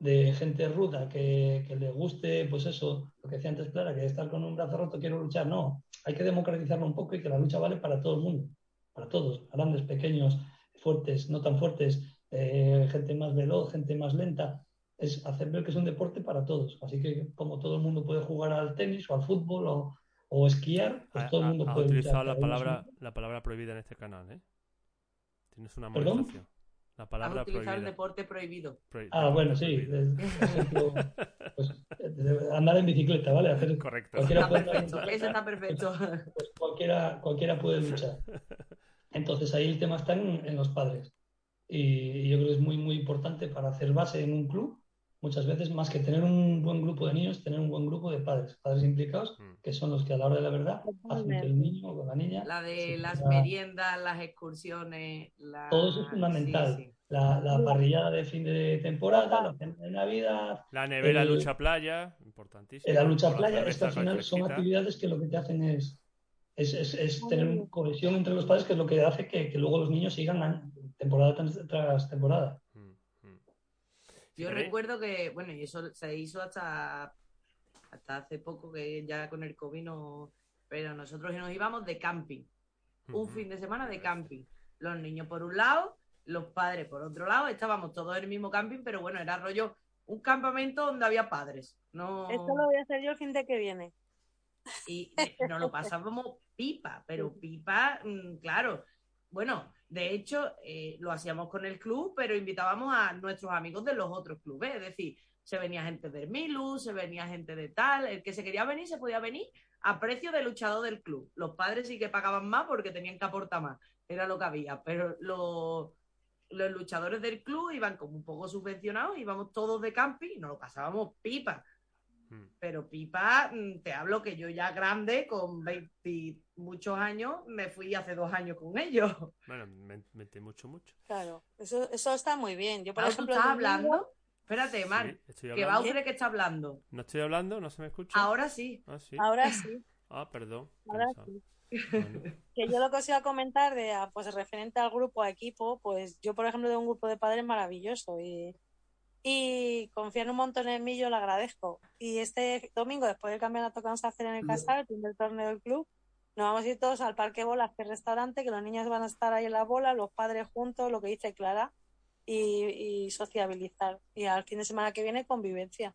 Speaker 4: de gente ruda que, que le guste, pues eso, lo que decía antes Clara, que estar con un brazo roto quiero luchar. No, hay que democratizarlo un poco y que la lucha vale para todo el mundo, para todos, grandes, pequeños, fuertes, no tan fuertes, eh, gente más veloz, gente más lenta. Es hacer ver que es un deporte para todos. Así que como todo el mundo puede jugar al tenis o al fútbol o, o esquiar, pues
Speaker 1: Ha-
Speaker 4: todo el
Speaker 1: ha-
Speaker 4: mundo
Speaker 1: has
Speaker 4: puede
Speaker 1: utilizado
Speaker 4: luchar.
Speaker 1: la palabra, la palabra prohibida en este canal, ¿eh? Tienes una
Speaker 4: ¿Perdón?
Speaker 1: amonestación. La palabra
Speaker 2: utilizado el
Speaker 1: prohibida.
Speaker 2: deporte prohibido.
Speaker 1: Prohi-
Speaker 4: Ah,
Speaker 1: deporte
Speaker 4: bueno, sí. por ejemplo, pues, andar en bicicleta, ¿vale? Hacer,
Speaker 1: Correcto.
Speaker 4: cualquiera
Speaker 2: Está
Speaker 4: andar
Speaker 2: perfecto,
Speaker 4: bicicleta,
Speaker 2: eso está perfecto.
Speaker 4: pues cualquiera, cualquiera puede luchar. Entonces ahí el tema está en, en los padres. Y yo creo que es muy, muy importante para hacer base en un club muchas veces más que tener un buen grupo de niños, tener un buen grupo de padres, padres implicados, mm. que son los que a la hora de la verdad hacen que el niño o la niña...
Speaker 2: La de las meriendas, las excursiones...
Speaker 4: Todo eso es fundamental. La, la, parrillada de fin de temporada, la cena de Navidad...
Speaker 1: La nevera lucha playa, importantísimo.
Speaker 4: La lucha playa, estas al final son actividades que lo que te hacen es, es, es, tener cohesión entre los padres, que es lo que hace que, que luego los niños sigan temporada tras temporada.
Speaker 2: Yo recuerdo que, bueno, y eso se hizo hasta, hasta hace poco, que ya con el COVID no. Pero nosotros nos íbamos de camping. Un fin de semana de camping. Los niños por un lado, los padres por otro lado. Estábamos todos en el mismo camping, pero bueno, era rollo un campamento donde había padres. No...
Speaker 5: Esto lo voy a hacer yo el fin de que viene.
Speaker 2: Y nos lo pasábamos pipa, pero pipa, mm, claro. Bueno, de hecho, eh, lo hacíamos con el club, pero invitábamos a nuestros amigos de los otros clubes. Es decir, se venía gente de Milu, se venía gente de tal. El que se quería venir se podía venir a precio de luchador del club. Los padres sí que pagaban más porque tenían que aportar más. Era lo que había. Pero los, los luchadores del club iban como un poco subvencionados, íbamos todos de camping y nos lo pasábamos pipa. Mm. Pero Pipa, mm, te hablo que yo ya grande, con 20 muchos años, me fui hace dos años con ellos.
Speaker 1: Bueno, me metí mucho, mucho.
Speaker 5: Claro, eso, eso está muy bien. Yo, por ejemplo,
Speaker 2: estás hablando? Espérate, Mar, que va que está hablando.
Speaker 1: ¿No estoy hablando? ¿No se me escucha?
Speaker 2: Ahora sí.
Speaker 1: Ah, sí.
Speaker 5: Ahora sí.
Speaker 1: Ah, perdón.
Speaker 5: Ahora sí. Que yo lo que os iba a comentar de ah, pues referente al grupo, a equipo, pues yo por ejemplo de un grupo de padres maravilloso y y confían un montón en mí, yo lo agradezco. Y este domingo, después del campeonato que vamos a hacer en el Casal, el primer torneo del club, nos vamos a ir todos al Parque Bolas, que es restaurante, que los niños van a estar ahí en la bola, los padres juntos, lo que dice Clara, y, sociabilizar. Y al fin de semana que viene, convivencia.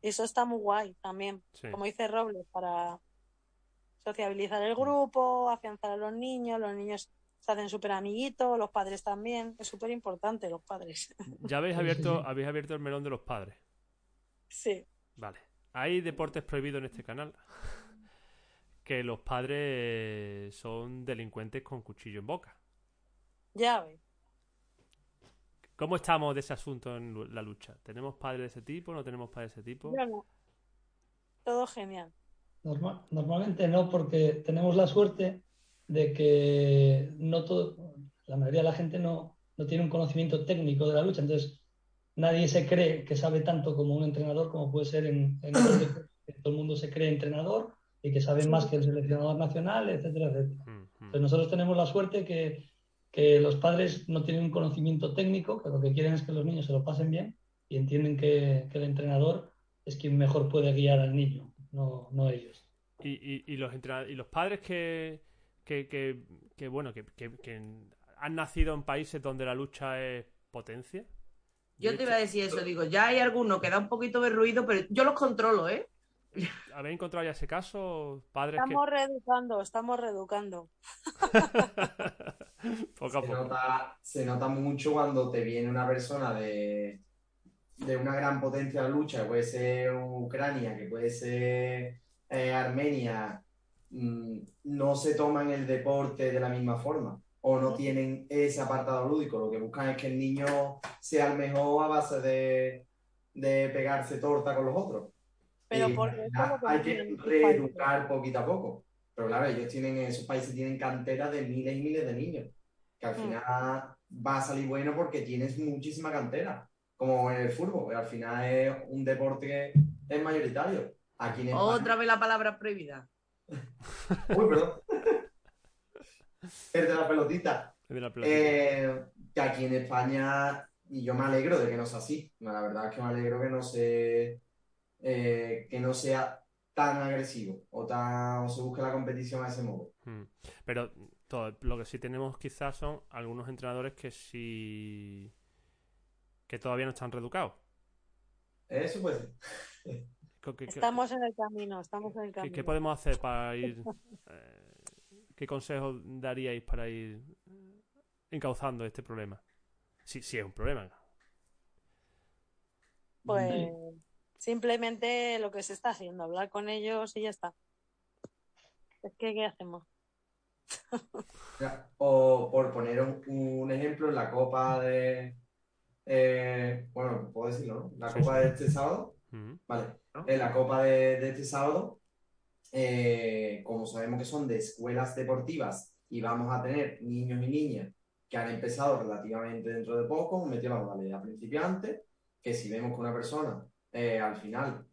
Speaker 5: Y eso está muy guay también, como dice Robles, para sociabilizar el grupo, afianzar a los niños, los niños se hacen súper amiguitos, los padres también. Es súper importante los padres.
Speaker 1: Ya habéis abierto, habéis abierto el melón de los padres.
Speaker 5: Sí.
Speaker 1: Vale. Hay deportes prohibidos en este canal. que los padres son delincuentes con cuchillo en boca.
Speaker 5: Ya ves.
Speaker 1: ¿Cómo estamos de ese asunto en la lucha? ¿Tenemos padres de ese tipo? ¿No tenemos padres de ese tipo?
Speaker 5: no. Todo genial.
Speaker 4: normalmente no, porque tenemos la suerte de que no todo, la mayoría de la gente no, no tiene un conocimiento técnico de la lucha, entonces nadie se cree que sabe tanto como un entrenador como puede ser en, en que todo el mundo se cree entrenador y que sabe más que el seleccionador nacional, etcétera, etcétera. Entonces nosotros tenemos la suerte que, que, los padres no tienen un conocimiento técnico, que lo que quieren es que los niños se lo pasen bien y entienden que, que el entrenador es quien mejor puede guiar al niño, no, no ellos.
Speaker 1: ¿Y, y, y los, y los padres que, que, que, bueno, que, han nacido en países donde la lucha es potencia.
Speaker 2: Yo te iba a decir eso, digo, ya hay alguno que da un poquito de ruido, pero yo los controlo, ¿eh?
Speaker 1: ¿Habéis encontrado ya ese caso? Padres
Speaker 5: estamos reeducando, estamos reeducando.
Speaker 1: poco a
Speaker 3: se,
Speaker 1: poco.
Speaker 3: Nota, se nota mucho cuando te viene una persona de, de una gran potencia de lucha, que puede ser Ucrania, que puede ser eh, Armenia, no se toman el deporte de la misma forma o no tienen ese apartado lúdico. Lo que buscan es que el niño sea el mejor a base de, pegarse torta con los otros.
Speaker 5: Pero
Speaker 3: hay que reeducar poquito a poco. Pero claro, ellos tienen, esos países tienen cantera de miles y miles de niños, que al mm. final va a salir bueno porque tienes muchísima cantera, como en el fútbol, al final es un deporte que es mayoritario. Aquí
Speaker 2: Otra vez la palabra prohibida.
Speaker 3: Uy, perdón. El de la pelotita. Eh, que aquí en España, y yo me alegro de que no sea así. La verdad es que me alegro que no se, eh, que no sea tan agresivo o tan se busque la competición a ese modo.
Speaker 1: Hmm. Pero todo, lo que sí tenemos quizás son algunos entrenadores que sí que todavía no están reeducados.
Speaker 3: Eso puede
Speaker 5: ser. estamos en el camino, estamos en el camino.
Speaker 1: ¿Qué, podemos hacer para ir? Eh, ¿Qué consejos daríais para ir encauzando este problema? Si, si es un problema.
Speaker 5: Pues simplemente lo que se está haciendo, hablar con ellos y ya está. Es que, ¿qué hacemos?
Speaker 3: O por poner un, ejemplo, en la Copa de. Eh, bueno, puedo decirlo, ¿no? La Copa de este sábado. Vale. En la Copa de, este sábado, eh, como sabemos que son de escuelas deportivas y vamos a tener niños y niñas que han empezado relativamente dentro de poco, metió la modalidad principiante, que si vemos que una persona eh, al final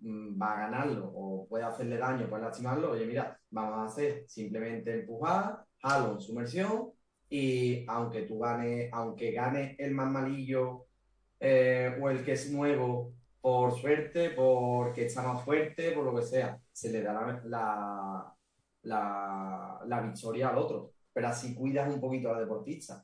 Speaker 3: mm, va a ganarlo o puede hacerle daño, puede lastimarlo, oye, mira, vamos a hacer simplemente empujar, halo en sumersión y aunque tú gane, aunque gane el más malillo eh, o el que es nuevo por suerte, porque está más fuerte, por lo que sea, se le da la, la, la victoria al otro pero así cuidas un poquito a la deportista.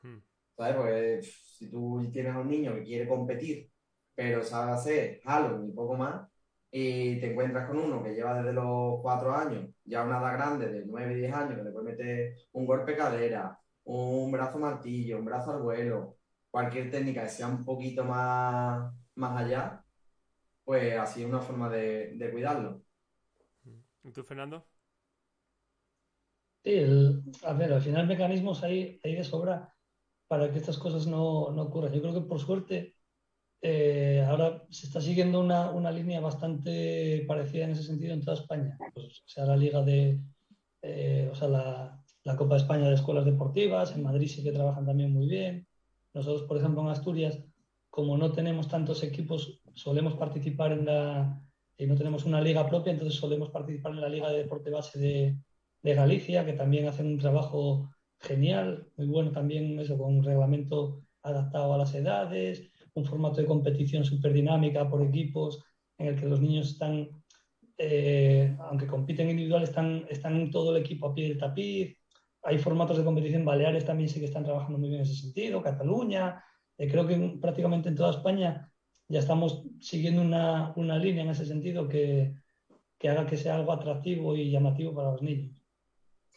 Speaker 3: Hmm. ¿Sabes? Porque si tú tienes a un niño que quiere competir, pero sabe hacer halo y poco más, y te encuentras con uno que lleva desde los cuatro años, ya una edad grande de nueve, diez años, que le puede meter un golpe cadera, un brazo martillo, un brazo al vuelo, cualquier técnica que sea un poquito más, más allá, pues así es una forma de, de cuidarlo.
Speaker 1: ¿Y tú, Fernando?
Speaker 4: Sí, a ver, al final mecanismos hay, hay de sobra para que estas cosas no, no ocurran. Yo creo que por suerte eh, ahora se está siguiendo una, una, línea bastante parecida en ese sentido en toda España. Pues, sea la liga de, eh, o sea, la, la, Copa de España de Escuelas Deportivas, en Madrid sí que trabajan también muy bien. Nosotros, por ejemplo, en Asturias, como no tenemos tantos equipos, solemos participar en la, y no tenemos una liga propia, entonces solemos participar en la liga de deporte base de, de Galicia, que también hacen un trabajo genial, muy bueno también eso, con un reglamento adaptado a las edades, un formato de competición súper dinámica por equipos, en el que los niños están, eh, aunque compiten individual, están, están todo el equipo a pie del tapiz. Hay formatos de competición baleares también sí que están trabajando muy bien en ese sentido, Cataluña, eh, creo que prácticamente en toda España ya estamos siguiendo una, una línea en ese sentido que, que haga que sea algo atractivo y llamativo para los niños.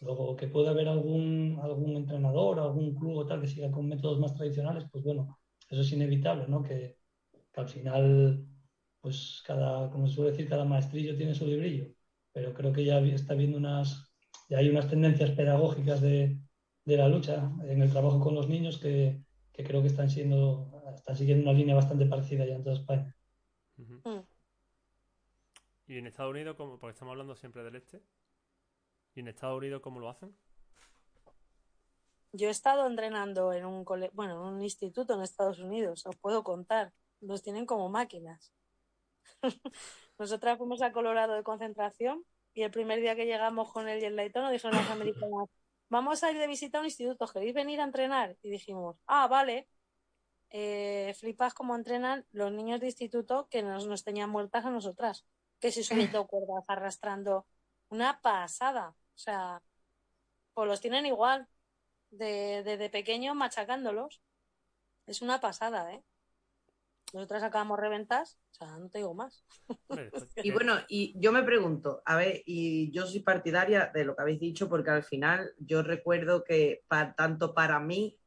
Speaker 4: Luego, que pueda haber algún, algún entrenador, algún club o tal que siga con métodos más tradicionales, pues bueno, eso es inevitable, ¿no? Que, al final, pues cada, como se suele decir, cada maestrillo tiene su librillo. Pero creo que ya está viendo unas, ya hay unas tendencias pedagógicas de, de la lucha en el trabajo con los niños que, que, creo que están siendo, están siguiendo una línea bastante parecida ya en toda España.
Speaker 1: Mm. ¿Y en Estados Unidos, como, porque estamos hablando siempre del este, ¿Y en Estados Unidos cómo lo hacen?
Speaker 5: Yo he estado entrenando en un bueno, en un instituto en Estados Unidos, os puedo contar. Los tienen como máquinas. Nosotras fuimos a Colorado de concentración y el primer día que llegamos con el Jet nos dijeron los americanos, vamos a ir de visita a un instituto, ¿queréis venir a entrenar? Y dijimos, ah, vale. Eh, flipas cómo entrenan los niños de instituto que nos, nos tenían muertas a nosotras, que si subiendo cuerdas, arrastrando. Una pasada. O sea, pues los tienen igual, desde de, pequeños machacándolos. Es una pasada, ¿eh? Nosotras acabamos reventas, o sea, no te digo más.
Speaker 2: Y bueno, y yo me pregunto, a ver, y yo soy partidaria de lo que habéis dicho, porque al final yo recuerdo que tanto para mí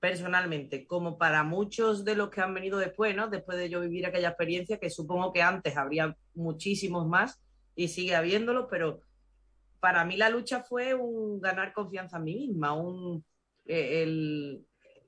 Speaker 2: personalmente como para muchos de los que han venido después, ¿no? Después de yo vivir aquella experiencia, que supongo que antes habría muchísimos más y sigue habiéndolo, pero para mí la lucha fue un ganar confianza en mí misma, un, eh, el,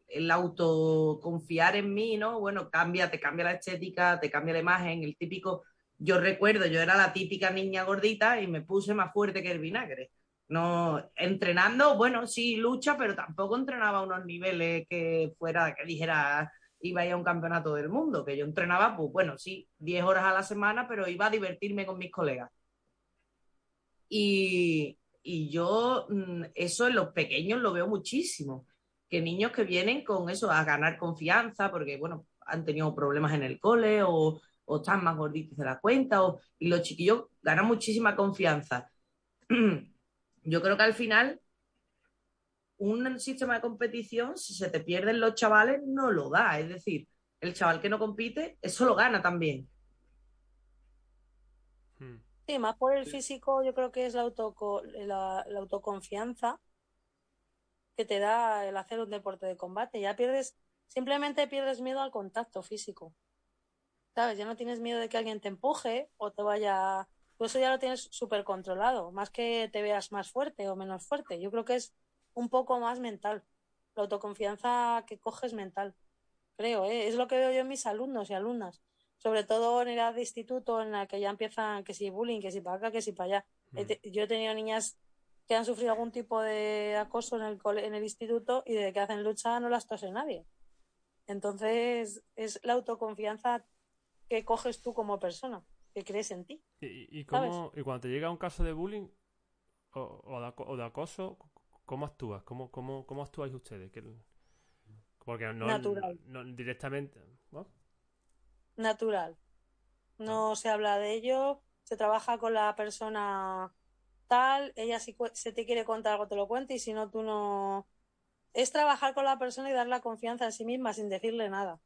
Speaker 2: el autoconfiar en mí, ¿no? Bueno, cambia, te cambia la estética, te cambia la imagen, el típico, yo recuerdo, yo era la típica niña gordita y me puse más fuerte que el vinagre. No, entrenando, bueno, sí, lucha, pero tampoco entrenaba a unos niveles que fuera, que dijera, iba a ir a un campeonato del mundo, que yo entrenaba, pues bueno, sí, 10 horas a la semana, pero iba a divertirme con mis colegas. Y, yo mm, eso en los pequeños lo veo muchísimo, que niños que vienen con eso a ganar confianza, porque bueno, han tenido problemas en el cole o, están más gorditos de la cuenta, o, y los chiquillos ganan muchísima confianza. Yo creo que al final un sistema de competición, si se te pierden los chavales, no lo da. Es decir, el chaval que no compite, eso lo gana también.
Speaker 5: Hmm. Sí, más por el físico, yo creo que es la, la, autoconfianza que te da el hacer un deporte de combate. Ya pierdes, simplemente pierdes miedo al contacto físico. ¿Sabes? Ya no tienes miedo de que alguien te empuje o te vaya tú eso ya lo tienes súper controlado, más que te veas más fuerte o menos fuerte. Yo creo que es un poco más mental. La autoconfianza que coges mental, creo, ¿eh? es lo que veo yo en mis alumnos y alumnas, sobre todo en edad de instituto en la que ya empiezan que si bullying, que si para acá, que si para allá. Mm. Yo he tenido niñas que han sufrido algún tipo de acoso en el, en el instituto y de que hacen lucha no las tose nadie. Entonces, es la autoconfianza que coges tú como persona, que crees en ti.
Speaker 1: ¿Y, cómo, y cuando te llega un caso de bullying o, de, acoso, cómo actúas? ¿Cómo, cómo, cómo actúáis ustedes? Porque no,
Speaker 5: Natural.
Speaker 1: directamente.
Speaker 5: Natural. No se habla de ello, se trabaja con la persona tal, ella si se te quiere contar algo te lo cuenta y si no tú no... Es trabajar con la persona y dar la confianza en sí misma sin decirle nada.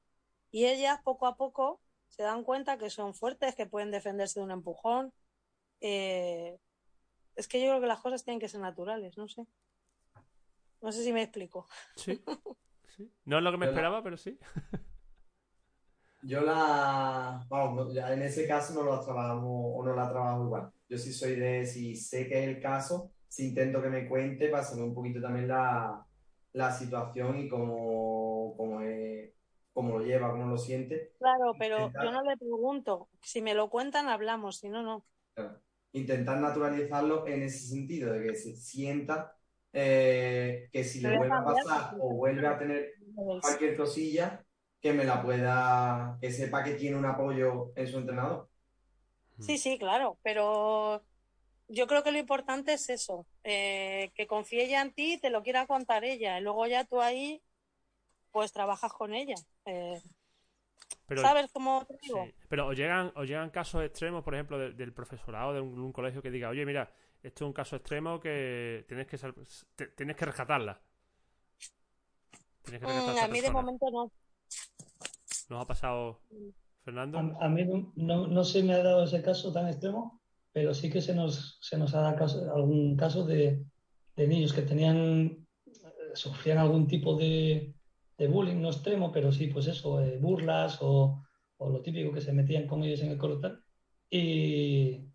Speaker 5: Y ellas poco a poco se dan cuenta que son fuertes, que pueden defenderse de un empujón. Eh, es que yo creo que las cosas tienen que ser naturales, no sé. No sé si me explico.
Speaker 1: Sí. No es lo que me esperaba, pero sí.
Speaker 3: Yo la. Vamos, en ese caso no la trabajamos o no la trabajo igual. Yo sí soy de. Si sé que es el caso, si intento que me cuente para saber un poquito también la, la situación y cómo, cómo lo lleva, cómo lo siente.
Speaker 5: Claro, pero yo no le pregunto. Si me lo cuentan, hablamos, si no, no.
Speaker 3: Intentar naturalizarlo en ese sentido, de que se sienta eh, que si le vuelve a pasar o vuelve a tener cualquier cosilla, que me la pueda, que sepa que tiene un apoyo en su entrenador.
Speaker 5: Sí, sí, claro, pero yo creo que lo importante es eso, eh, que confíe ella en ti y te lo quiera contar ella, y luego ya tú ahí pues trabajas con ella. Eh, ¿Sabes cómo te digo?
Speaker 1: Pero os llegan, os llegan casos extremos, por ejemplo, del profesorado de un, colegio que diga, oye, mira, esto es un caso extremo que tienes que, tienes que rescatarla.
Speaker 5: Tienes que mm, a, mí de momento no.
Speaker 1: ¿Nos ha pasado, Fernando?
Speaker 4: A, mí no, no, se me ha dado ese caso tan extremo, pero sí que se nos, se nos ha dado algún caso de, de niños que tenían, eh, sufrían algún tipo de, de bullying no extremo, pero sí, pues eso, eh, burlas o, o, lo típico que se metían con ellos en el coro y,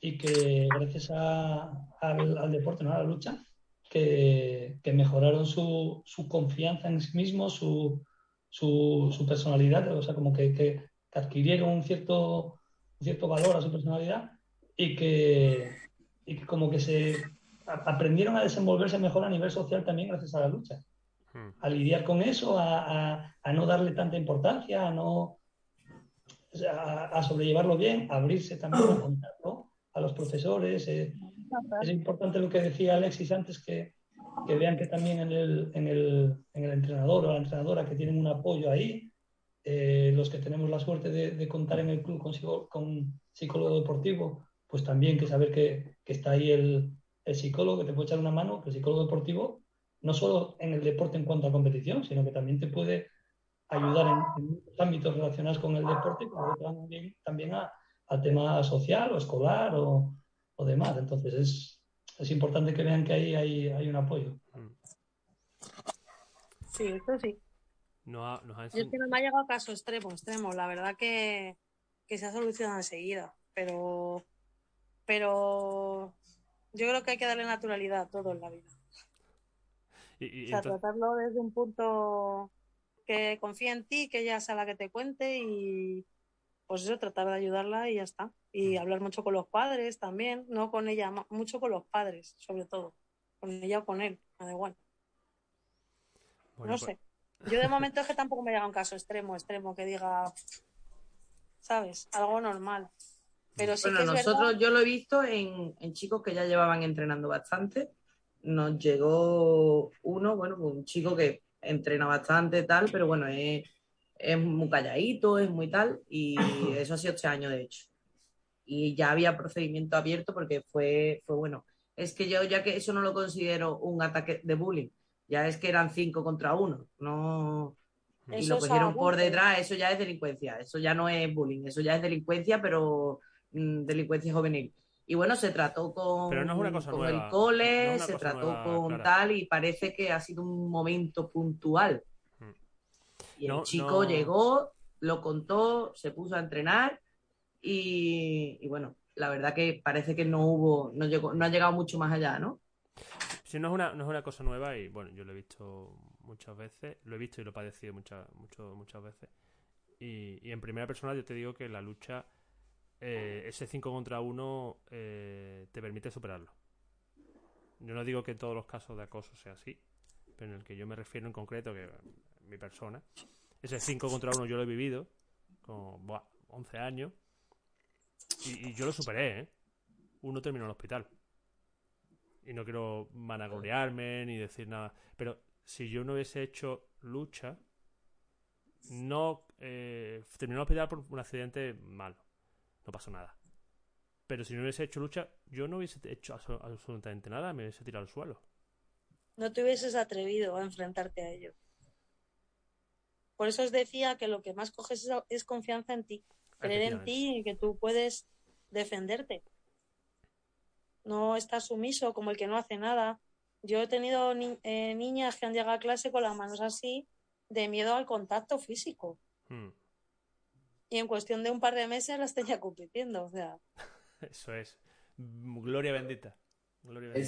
Speaker 4: y que gracias a, al, deporte, ¿no? a la lucha, que, que mejoraron su, su, confianza en sí mismos, su, su, su, personalidad, o sea, como que, que, adquirieron un cierto, cierto valor a su personalidad y que, y que como que se aprendieron a desenvolverse mejor a nivel social también gracias a la lucha a lidiar con eso, a, no darle tanta importancia, a no a, sobrellevarlo bien, a abrirse también a contarlo a los profesores. Eh, es importante lo que decía Alexis antes, que, vean que también en el, en, el, en el, entrenador o la entrenadora que tienen un apoyo ahí, eh, los que tenemos la suerte de, contar en el club con, con, psicólogo deportivo, pues también que saber que, que está ahí el, el, psicólogo que te puede echar una mano, que el psicólogo deportivo no solo en el deporte en cuanto a competición, sino que también te puede ayudar en, muchos ámbitos relacionados con el deporte, pero también, también a, tema social o escolar o, demás. Entonces es, importante que vean que ahí hay, un apoyo.
Speaker 5: Sí, eso sí.
Speaker 1: No
Speaker 5: Yo es que no me ha llegado caso extremo, extremo. La verdad que, que se ha solucionado enseguida, pero, pero yo creo que hay que darle naturalidad a todo en la vida o sea, tratarlo desde un punto que confía en ti, que ella sea la que te cuente y pues eso, tratar de ayudarla y ya está. Y mm. hablar mucho con los padres también, no con ella, mucho con los padres, sobre todo. Con ella o con él, me da igual. no pues sé. Yo de momento es que tampoco me llega un caso extremo, extremo, que diga, ¿sabes? Algo normal. Pero sí
Speaker 2: bueno, nosotros yo lo he visto en, en chicos que ya llevaban entrenando bastante nos llegó uno, bueno, un chico que entrena bastante tal, pero bueno, es, muy calladito, es muy tal, y eso ha sido este año de hecho. Y ya había procedimiento abierto porque fue, fue bueno. Es que yo ya que eso no lo considero un ataque de bullying, ya es que eran cinco contra uno, no... Y lo cogieron por detrás, eso ya es delincuencia, eso ya no es bullying, eso ya es delincuencia, pero mm, delincuencia juvenil. Y bueno, se trató con, el cole, se trató con tal y parece que ha sido un momento puntual. Mm. Y el chico llegó, lo contó, se puso a entrenar y, bueno, la verdad que parece que no hubo, no, llegó, no ha llegado mucho más allá, ¿no?
Speaker 1: Sí, no es, una, no es una cosa nueva y bueno, yo lo he visto muchas veces, lo he visto y lo he padecido muchas, mucho, muchas veces. Y, en primera persona yo te digo que la lucha, eh, ese 5 contra 1 eh, te permite superarlo. Yo no digo que en todos los casos de acoso sea así, pero en el que yo me refiero en concreto, que mi persona, ese 5 contra 1 yo lo he vivido con 11 años y, y, yo lo superé, ¿eh? Uno terminó en el hospital. Y no quiero managorearme ni decir nada, pero si yo no hubiese hecho lucha, no eh, terminó en el hospital por un accidente malo. No pasó nada. Pero si no hubiese hecho lucha, yo no hubiese hecho absolutamente nada, me hubiese tirado al suelo.
Speaker 5: No te hubieses atrevido a enfrentarte a ello. Por eso os decía que lo que más coges es, confianza en ti, creer en ti y que tú puedes defenderte. No estás sumiso como el que no hace nada. Yo he tenido eh, niñas que han llegado a clase con las manos así de miedo al contacto físico. Hmm. Y en cuestión de un par de meses las tenía compitiendo, o sea.
Speaker 1: Eso es. Gloria bendita.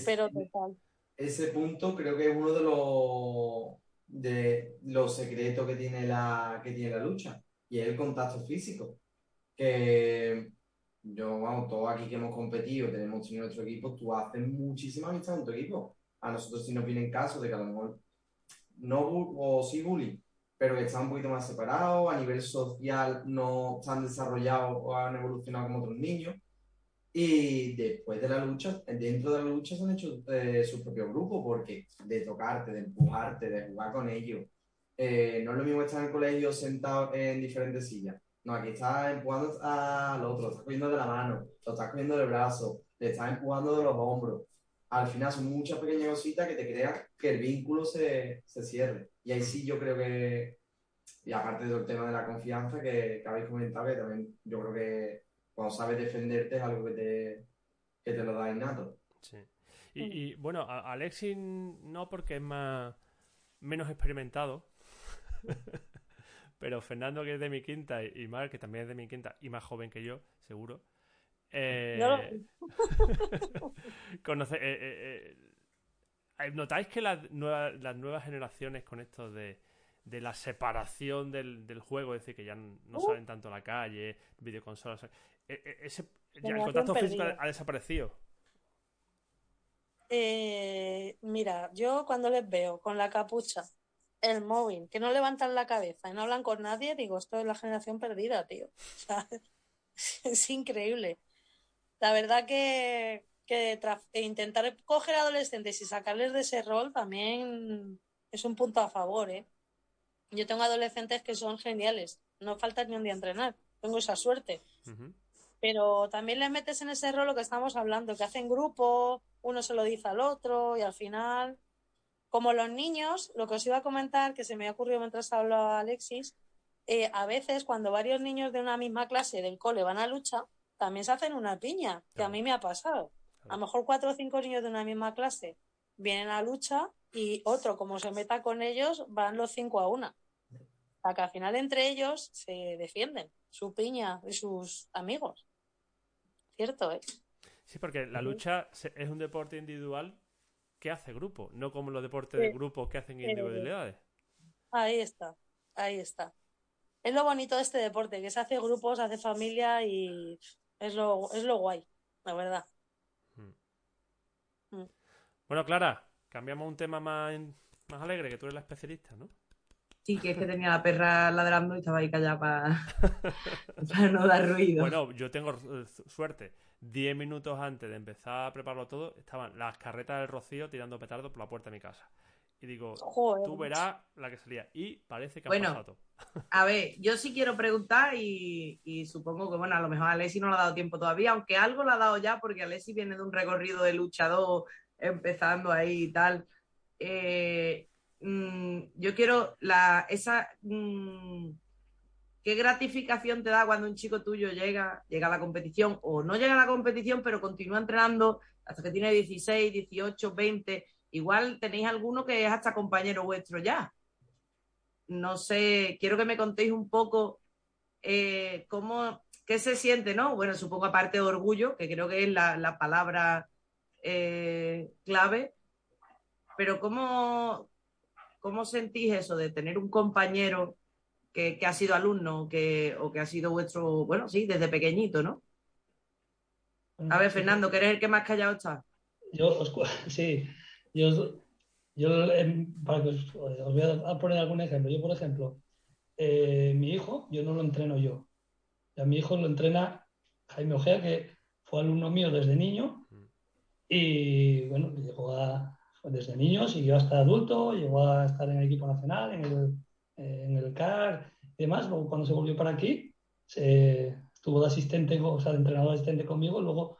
Speaker 5: Pero total.
Speaker 3: Ese punto creo que es uno de los de los secretos que tiene la que tiene la lucha y es el contacto físico. Que yo, vamos, todos aquí que hemos competido, tenemos en nuestro equipo, tú haces muchísimas amistad en tu equipo. A nosotros si nos viene caso de que a lo mejor no o sí bullying, pero que están un poquito más separados, a nivel social no están desarrollados o han evolucionado como otros niños. Y después de la lucha, dentro de la lucha se han hecho eh, su propio grupo, porque de tocarte, de empujarte, de jugar con ellos. Eh, no es lo mismo estar en el colegio sentado en diferentes sillas. No, aquí estás empujando al otro, estás cogiendo de la mano, lo estás cogiendo del brazo, le estás empujando de los hombros al final son muchas pequeñas cositas que te crean que el vínculo se, se cierre. Y ahí sí yo creo que, y aparte del tema de la confianza que, habéis comentado, que también yo creo que cuando sabes defenderte es algo que te, que te lo da innato.
Speaker 1: Sí. Y, bueno, Alexis no porque es más menos experimentado. Pero Fernando, que es de mi quinta, y Mar, que también es de mi quinta, y más joven que yo, seguro, eh, conoce, eh, eh, ¿Notáis que las nuevas, las nuevas generaciones con esto de, la separación del, juego, es decir, que ya no salen tanto a la calle, videoconsolas, ese, el contacto físico ha desaparecido?
Speaker 5: mira, yo cuando les veo con la capucha, el móvil, que no levantan la cabeza y no hablan con nadie, digo, esto es la generación perdida, tío. es increíble. La verdad que, intentar coger adolescentes y sacarles de ese rol también es un punto a favor, ¿eh? Yo tengo adolescentes que son geniales, no falta ni un día entrenar, tengo esa suerte. Pero también les metes en ese rol lo que estamos hablando, que hacen grupo, uno se lo dice al otro y al final, como los niños, lo que os iba a comentar, que se me ha ocurrido mientras hablaba Alexis, eh, a veces cuando varios niños de una misma clase del cole van a lucha, también se hacen una piña, que a mí me ha pasado. A lo mejor cuatro o cinco niños de una misma clase vienen a lucha y otro, como se meta con ellos, van los cinco a una. O que al final entre ellos se defienden, su piña y sus amigos. Cierto, ¿eh?
Speaker 1: Sí, porque la lucha es un deporte individual que hace grupo, no como los deportes de grupo que hacen individualidades.
Speaker 5: Ahí está, ahí está. Es lo bonito de este deporte, que se hace grupos, se hace familia y es lo, es lo guay, la verdad. Hmm.
Speaker 1: Bueno, Clara, cambiamos un tema más, más alegre, que tú eres la especialista, ¿no?
Speaker 2: Sí, que es que tenía la perra ladrando y estaba ahí callada para, no dar ruido.
Speaker 1: Bueno, yo tengo suerte. Diez minutos antes de empezar a prepararlo todo, estaban las carretas del Rocío tirando petardos por la puerta de mi casa. Y digo, tú verás la que salía. Y parece que ha pasado.
Speaker 2: A ver, yo sí quiero preguntar y, supongo que, bueno, a lo mejor a Alessi no le ha dado tiempo todavía, aunque algo le ha dado ya, porque Alessi viene de un recorrido de luchador empezando ahí y tal. Eh, mm, yo quiero la, esa... Mm, ¿Qué gratificación te da cuando un chico tuyo llega, llega a la competición o no llega a la competición, pero continúa entrenando hasta que tiene 16, 18, 20? Igual tenéis alguno que es hasta compañero vuestro ya no sé, quiero que me contéis un poco eh, cómo, ¿qué se siente, no? Bueno, supongo aparte de orgullo, que creo que es la, palabra eh, clave, pero ¿cómo, ¿cómo sentís eso de tener un compañero que, ha sido alumno que, o que ha sido vuestro, bueno, sí, desde pequeñito, ¿no? A ver, Fernando, ¿qué eres el que más callado está?
Speaker 4: Yo, sí, yo, yo em, para que os, voy a poner algún ejemplo. Yo, por ejemplo, eh, mi hijo, yo no lo entreno yo. A mi hijo lo entrena Jaime Ojea, que fue alumno mío desde niño y bueno, llegó a, desde niño, siguió hasta adulto, llegó a estar en el equipo nacional, en el, en el CAR y demás. Luego, cuando se volvió para aquí, estuvo de asistente, o sea, de entrenador asistente conmigo. Luego,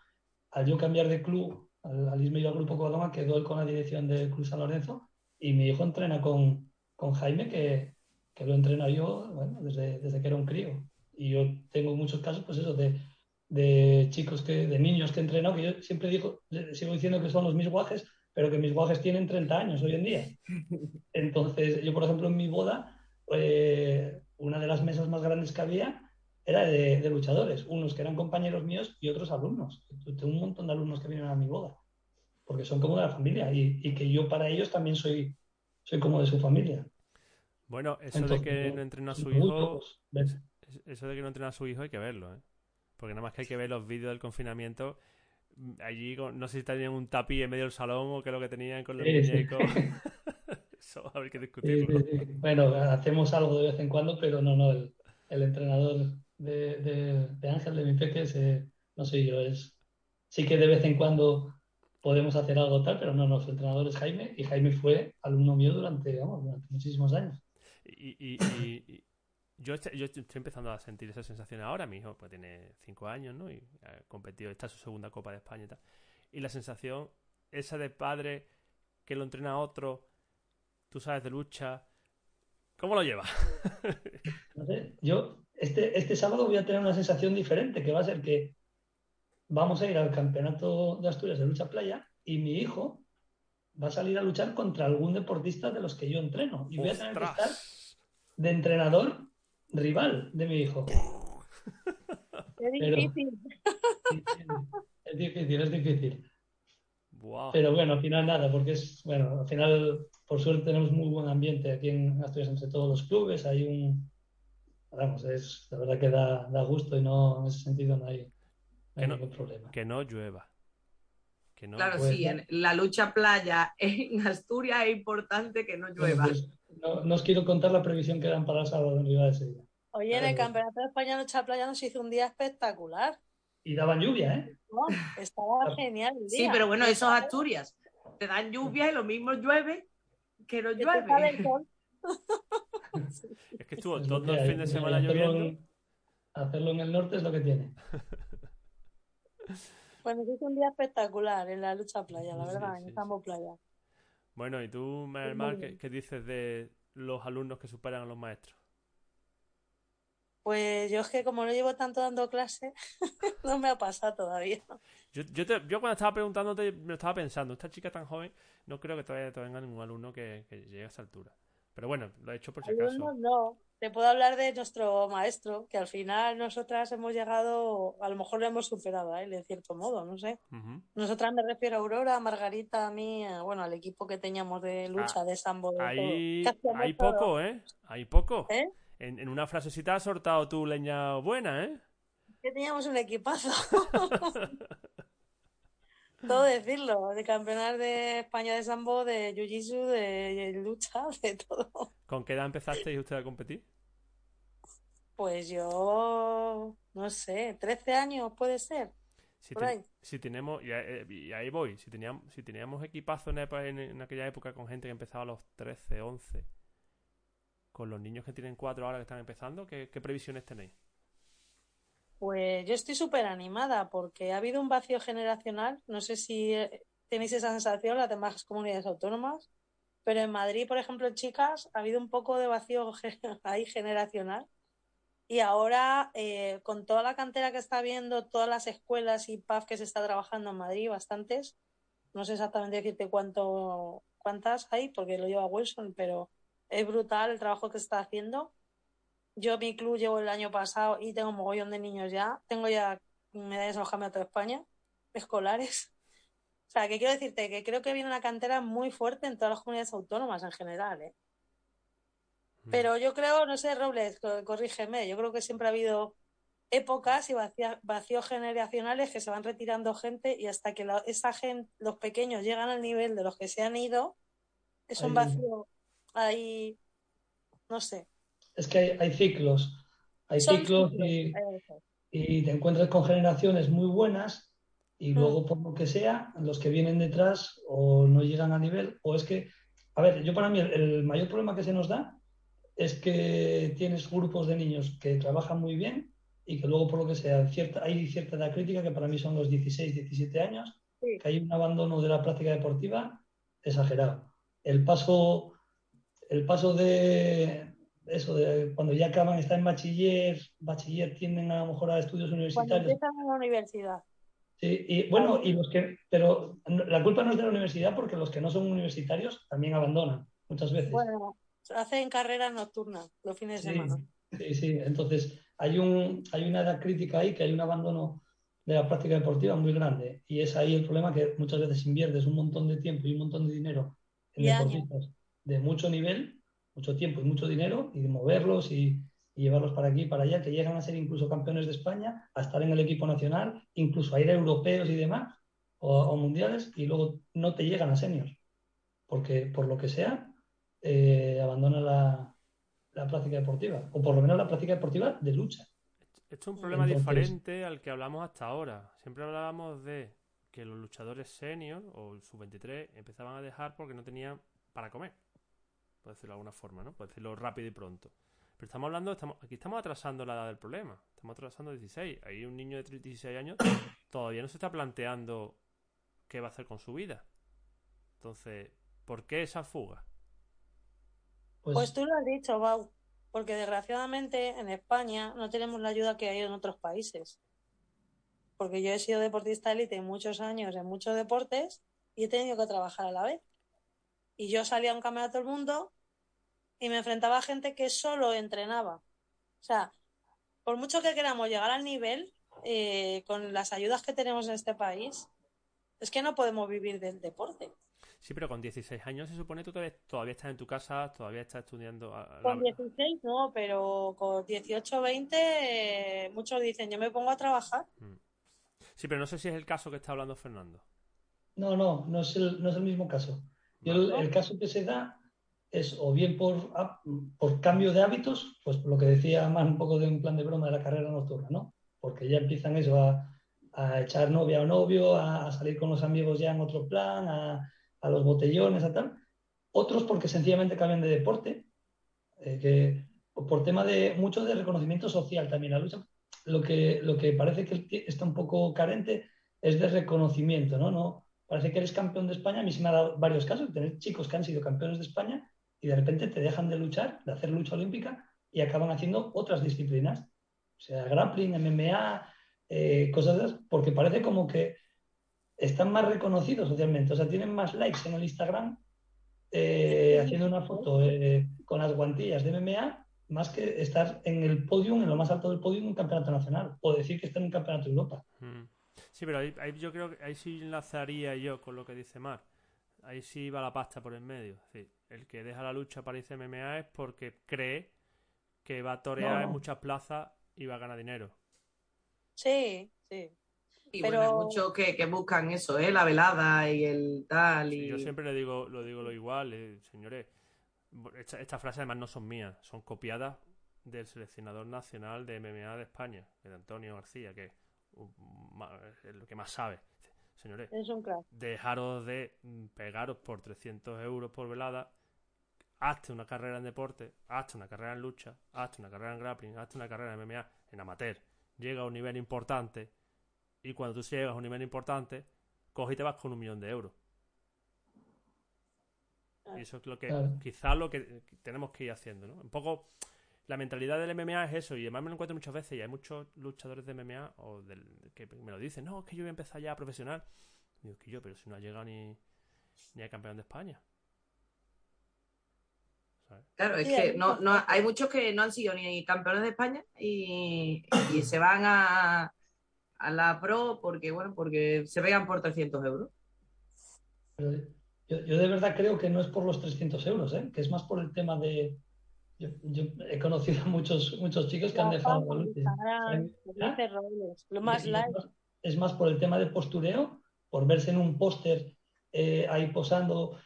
Speaker 4: al yo cambiar de club, al, al irme yo al grupo Codoma, quedó él con la dirección del Club San Lorenzo y mi hijo entrena con, con Jaime, que, que lo entreno yo bueno, desde, desde que era un crío. Y yo tengo muchos casos, pues eso, de, de chicos, que, de niños que he entrenado, que yo siempre digo, sigo diciendo que son los mis guajes, pero que mis guajes tienen 30 años hoy en día. Entonces, yo, por ejemplo, en mi boda, eh, una de las mesas más grandes que había era de, de, luchadores, unos que eran compañeros míos y otros alumnos. Tengo un montón de alumnos que vienen a mi boda, porque son como de la familia y, y que yo para ellos también soy, soy como de su familia.
Speaker 1: Bueno, eso de que no entrena a su hijo, eso de que no entrena a su hijo hay que verlo, ¿eh? Porque nada más que hay que ver los vídeos del confinamiento. Mm, allí, no sé si tenían un tapiz en medio del salón o qué es lo que tenían con los muñecos. eso, ver qué discutirlo.
Speaker 4: bueno, hacemos algo de vez en cuando, pero no, no. El, el entrenador de, de, de, Ángel, de mi peque, no sé yo, es. Sí que de vez en cuando podemos hacer algo tal, pero no, su entrenador es Jaime y Jaime fue alumno mío durante, durante muchísimos años.
Speaker 1: Y, yo, estoy, yo, estoy, empezando a sentir esa sensación ahora. Mi hijo pues, tiene cinco años, ¿no? Y ha competido, está en su segunda Copa de España y tal. Y la sensación, esa de padre que lo entrena a otro, tú sabes de lucha. ¿Cómo lo lleva?
Speaker 4: no sé, yo este, este sábado voy a tener una sensación diferente, que va a ser que vamos a ir al campeonato de Asturias de lucha playa y mi hijo va a salir a luchar contra algún deportista de los que yo entreno. Y voy a tener que estar de entrenador rival de mi hijo.
Speaker 5: Es difícil.
Speaker 4: es difícil, es difícil. Pero bueno, al final nada, porque es, bueno, al final, por suerte tenemos muy buen ambiente aquí en Asturias entre todos los clubes. Hay un, vamos, es, la verdad que da, da gusto y no, en ese sentido no hay, ningún problema.
Speaker 1: Que no llueva. Que no
Speaker 2: claro, sí, en la lucha playa en Asturias es importante que no llueva.
Speaker 4: Pues, no, os quiero contar la previsión que dan para el sábado en Riva de Sevilla.
Speaker 5: Oye, en el Campeonato de España Lucha Playa nos hizo un día espectacular.
Speaker 4: Y daban lluvia, ¿eh?
Speaker 5: estaba genial el día.
Speaker 2: Sí, pero bueno, eso es Asturias. Te dan lluvia y lo mismo llueve que no llueve.
Speaker 1: es que estuvo todo el fin de semana lloviendo.
Speaker 4: hacerlo en el norte es lo que tiene.
Speaker 5: Bueno, es un día espectacular en la lucha playa, la verdad, en Sambo Playa.
Speaker 1: Bueno, ¿y tú, Mar, ¿qué, ¿qué, dices de los alumnos que superan a los maestros?
Speaker 5: Pues yo es que como no llevo tanto dando clase, no me ha pasado todavía.
Speaker 1: Yo, yo, yo, cuando estaba preguntándote, me estaba pensando, esta chica tan joven, no creo que todavía tenga ningún alumno que, que llegue a esa altura. Pero bueno, lo he hecho por si acaso.
Speaker 5: No, te puedo hablar de nuestro maestro, que al final nosotras hemos llegado, a lo mejor lo hemos superado a él, de cierto modo, no sé. Nosotras me refiero a Aurora, a Margarita, a mí, bueno, al equipo que teníamos de lucha, ah, de sambo. De
Speaker 1: hay, hay poco, ¿eh? Hay poco. ¿Eh? En, en, una frasecita has soltado tu leña buena, ¿eh?
Speaker 5: Que teníamos un equipazo. todo decirlo, de campeonato de España de sambo, de jiu-jitsu, de, lucha, de todo.
Speaker 1: ¿Con qué edad empezasteis usted a competir?
Speaker 5: Pues yo, no sé, 13 años puede ser.
Speaker 1: Si, ahí. si tenemos, eh, y, ahí voy, si teníamos, si teníamos equipazo en, en, aquella época con gente que empezaba a los 13, 11, con los niños que tienen 4 ahora que están empezando, qué previsiones tenéis?
Speaker 5: Pues yo estoy súper animada porque ha habido un vacío generacional. No sé si eh, tenéis esa sensación las demás comunidades autónomas, pero en Madrid, por ejemplo, chicas, ha habido un poco de vacío ahí generacional. Y ahora, eh, con toda la cantera que está viendo, todas las escuelas y PAF que se está trabajando en Madrid, bastantes, no sé exactamente decirte cuánto, cuántas hay, porque lo lleva Wilson, pero es brutal el trabajo que se está haciendo yo mi club llevo el año pasado y tengo un mogollón de niños ya. Tengo ya medallas en los campeonatos de España, escolares. O sea, que quiero decirte que creo que viene una cantera muy fuerte en todas las comunidades autónomas en general, ¿eh?
Speaker 1: Mm.
Speaker 5: Pero yo creo, no sé, Robles, co- corrígeme, yo creo que siempre ha habido épocas y vacíos generacionales que se van retirando gente y hasta que la- esa gente, los pequeños llegan al nivel de los que se han ido, es un vacío ahí, no sé.
Speaker 4: Es que hay, hay ciclos. Hay ciclos
Speaker 5: ciclos,
Speaker 4: y, te encuentras con generaciones muy buenas y
Speaker 5: Mm.
Speaker 4: luego por lo que sea, los que vienen detrás o no llegan a nivel o es que, a ver, yo para mí el, el mayor problema que se nos da es que tienes grupos de niños que trabajan muy bien y que luego por lo que sea, cierta, hay cierta edad crítica que para mí son los 16, 17 años,
Speaker 5: Sí.
Speaker 4: que hay un abandono de la práctica deportiva exagerado. El paso, el paso de eso, de cuando ya acaban, están en bachiller, bachiller tienden a lo mejor a estudios
Speaker 5: Cuando
Speaker 4: universitarios.
Speaker 5: empiezan en la universidad.
Speaker 4: Sí, y bueno, y los que, pero la culpa no es de la universidad porque los que no son universitarios también abandonan muchas veces.
Speaker 5: Bueno, hacen carreras nocturnas los fines de semana.
Speaker 4: sí, sí. Entonces, hay un, hay una edad crítica ahí, que hay un abandono de la práctica deportiva muy grande. Y es ahí el problema que muchas veces inviertes un montón de tiempo y un montón de dinero en
Speaker 5: Y años.
Speaker 4: deportistas de mucho nivel, mucho tiempo y mucho dinero, y de moverlos y, y llevarlos para aquí y para allá, que llegan a ser incluso campeones de España, a estar en el equipo nacional, incluso a ir a europeos y demás, o, o mundiales, y luego no te llegan a seniors. Porque, por lo que sea, eh, abandona la, la práctica deportiva, o por lo menos la práctica deportiva de lucha.
Speaker 1: Esto es un problema
Speaker 4: Entonces-
Speaker 1: diferente al que hablamos hasta ahora. Siempre hablábamos de que los luchadores senior o el sub-23 empezaban a dejar porque no tenían para comer. Por decirlo de alguna forma, ¿no? Por decirlo rápido y pronto. Pero estamos hablando, estamos, aquí estamos atrasando la edad del problema. Estamos atrasando 16. Ahí un niño de 16 años todavía no se está planteando qué va a hacer con su vida. Entonces, ¿por qué esa fuga?
Speaker 4: Pues,
Speaker 5: Pues tú lo has dicho, Bau, porque desgraciadamente en España no tenemos la ayuda que hay en otros países. Porque yo he sido deportista élite muchos años en muchos deportes y he tenido que trabajar a la vez. Y yo salía a un campeonato del mundo y me enfrentaba a gente que solo entrenaba. O sea, por mucho que queramos llegar al nivel, eh, con las ayudas que tenemos en este país, es que no podemos vivir del deporte.
Speaker 1: Sí, pero con 16 años se supone que tú todavía, todavía estás en tu casa, todavía estás estudiando. a- a la-
Speaker 5: Con 16 no, pero con 18, 20, eh, muchos dicen, yo me pongo a trabajar.
Speaker 1: Sí, pero no sé si es el caso que está hablando Fernando.
Speaker 4: no, no, no es el, no es el mismo caso. Yo el, el caso que se da es o bien por, ah, por cambio de hábitos, pues lo que decía más un poco de un plan de broma de la carrera nocturna, ¿no? Porque ya empiezan eso a, a echar novia o novio, a, salir con los amigos ya en otro plan, a, a los botellones, a tal. Otros porque sencillamente cambian de deporte, eh, que por tema de mucho de reconocimiento social también la lucha. Lo que, lo que parece que está un poco carente es de reconocimiento, ¿no? no parece que eres campeón de España. A mí se me ha dado varios casos tener chicos que han sido campeones de España y de repente te dejan de luchar, de hacer lucha olímpica y acaban haciendo otras disciplinas. O sea, grappling, MMA, eh, cosas de esas, porque parece como que están más reconocidos socialmente. O sea, tienen más likes en el Instagram eh, haciendo una foto eh, con las guantillas de MMA más que estar en el podium, en lo más alto del podium en un campeonato nacional o decir que está en un campeonato de Europa.
Speaker 1: Mm. Sí, pero ahí, ahí yo creo que ahí sí enlazaría yo con lo que dice Mar. Ahí sí va la pasta por el medio. Sí, el que deja la lucha para irse a MMA es porque cree que va a torear
Speaker 4: No.
Speaker 1: en muchas plazas y va a ganar dinero.
Speaker 5: Sí, sí.
Speaker 2: Y
Speaker 5: Pero-
Speaker 2: bueno, hay muchos que, que buscan eso, ¿eh? La velada y el tal.
Speaker 1: Sí,
Speaker 2: Y...
Speaker 1: yo siempre le digo lo digo lo igual, eh, señores. Esta- Estas frases además no son mías, son copiadas del seleccionador nacional de MMA de España, de Antonio García, que es el que más sabe. Señores,
Speaker 5: Es un crack.
Speaker 1: dejaros de pegaros por 300 euros por velada, hazte una carrera en deporte, hazte una carrera en lucha, hazte una carrera en grappling, hazte una carrera en MMA, en amateur, llega a un nivel importante y cuando tú llegas a un nivel importante, coge y te vas con un millón de euros. Y eso es lo que,
Speaker 4: Claro.
Speaker 1: quizás lo que tenemos que ir haciendo, ¿no? Un poco, la mentalidad del MMA es eso, y además me lo encuentro muchas veces, y hay muchos luchadores de MMA o del, que me lo dicen, no, es que yo voy a empezar ya profesional. Y digo, que yo, pero si no ha llegado ni, ni a campeón de España.
Speaker 2: Claro, es que no, no, hay muchos que no han sido ni campeones de España y, y se van a, a la Pro porque, bueno, porque se pegan por 300 euros.
Speaker 4: Yo, yo, de verdad creo que no es por los 300 euros, ¿eh? que es más por el tema de... Yo, yo he conocido a muchos, muchos chicos que han dejado...
Speaker 5: Lo más
Speaker 4: Es más por el tema de postureo, por verse en un póster eh, ahí posando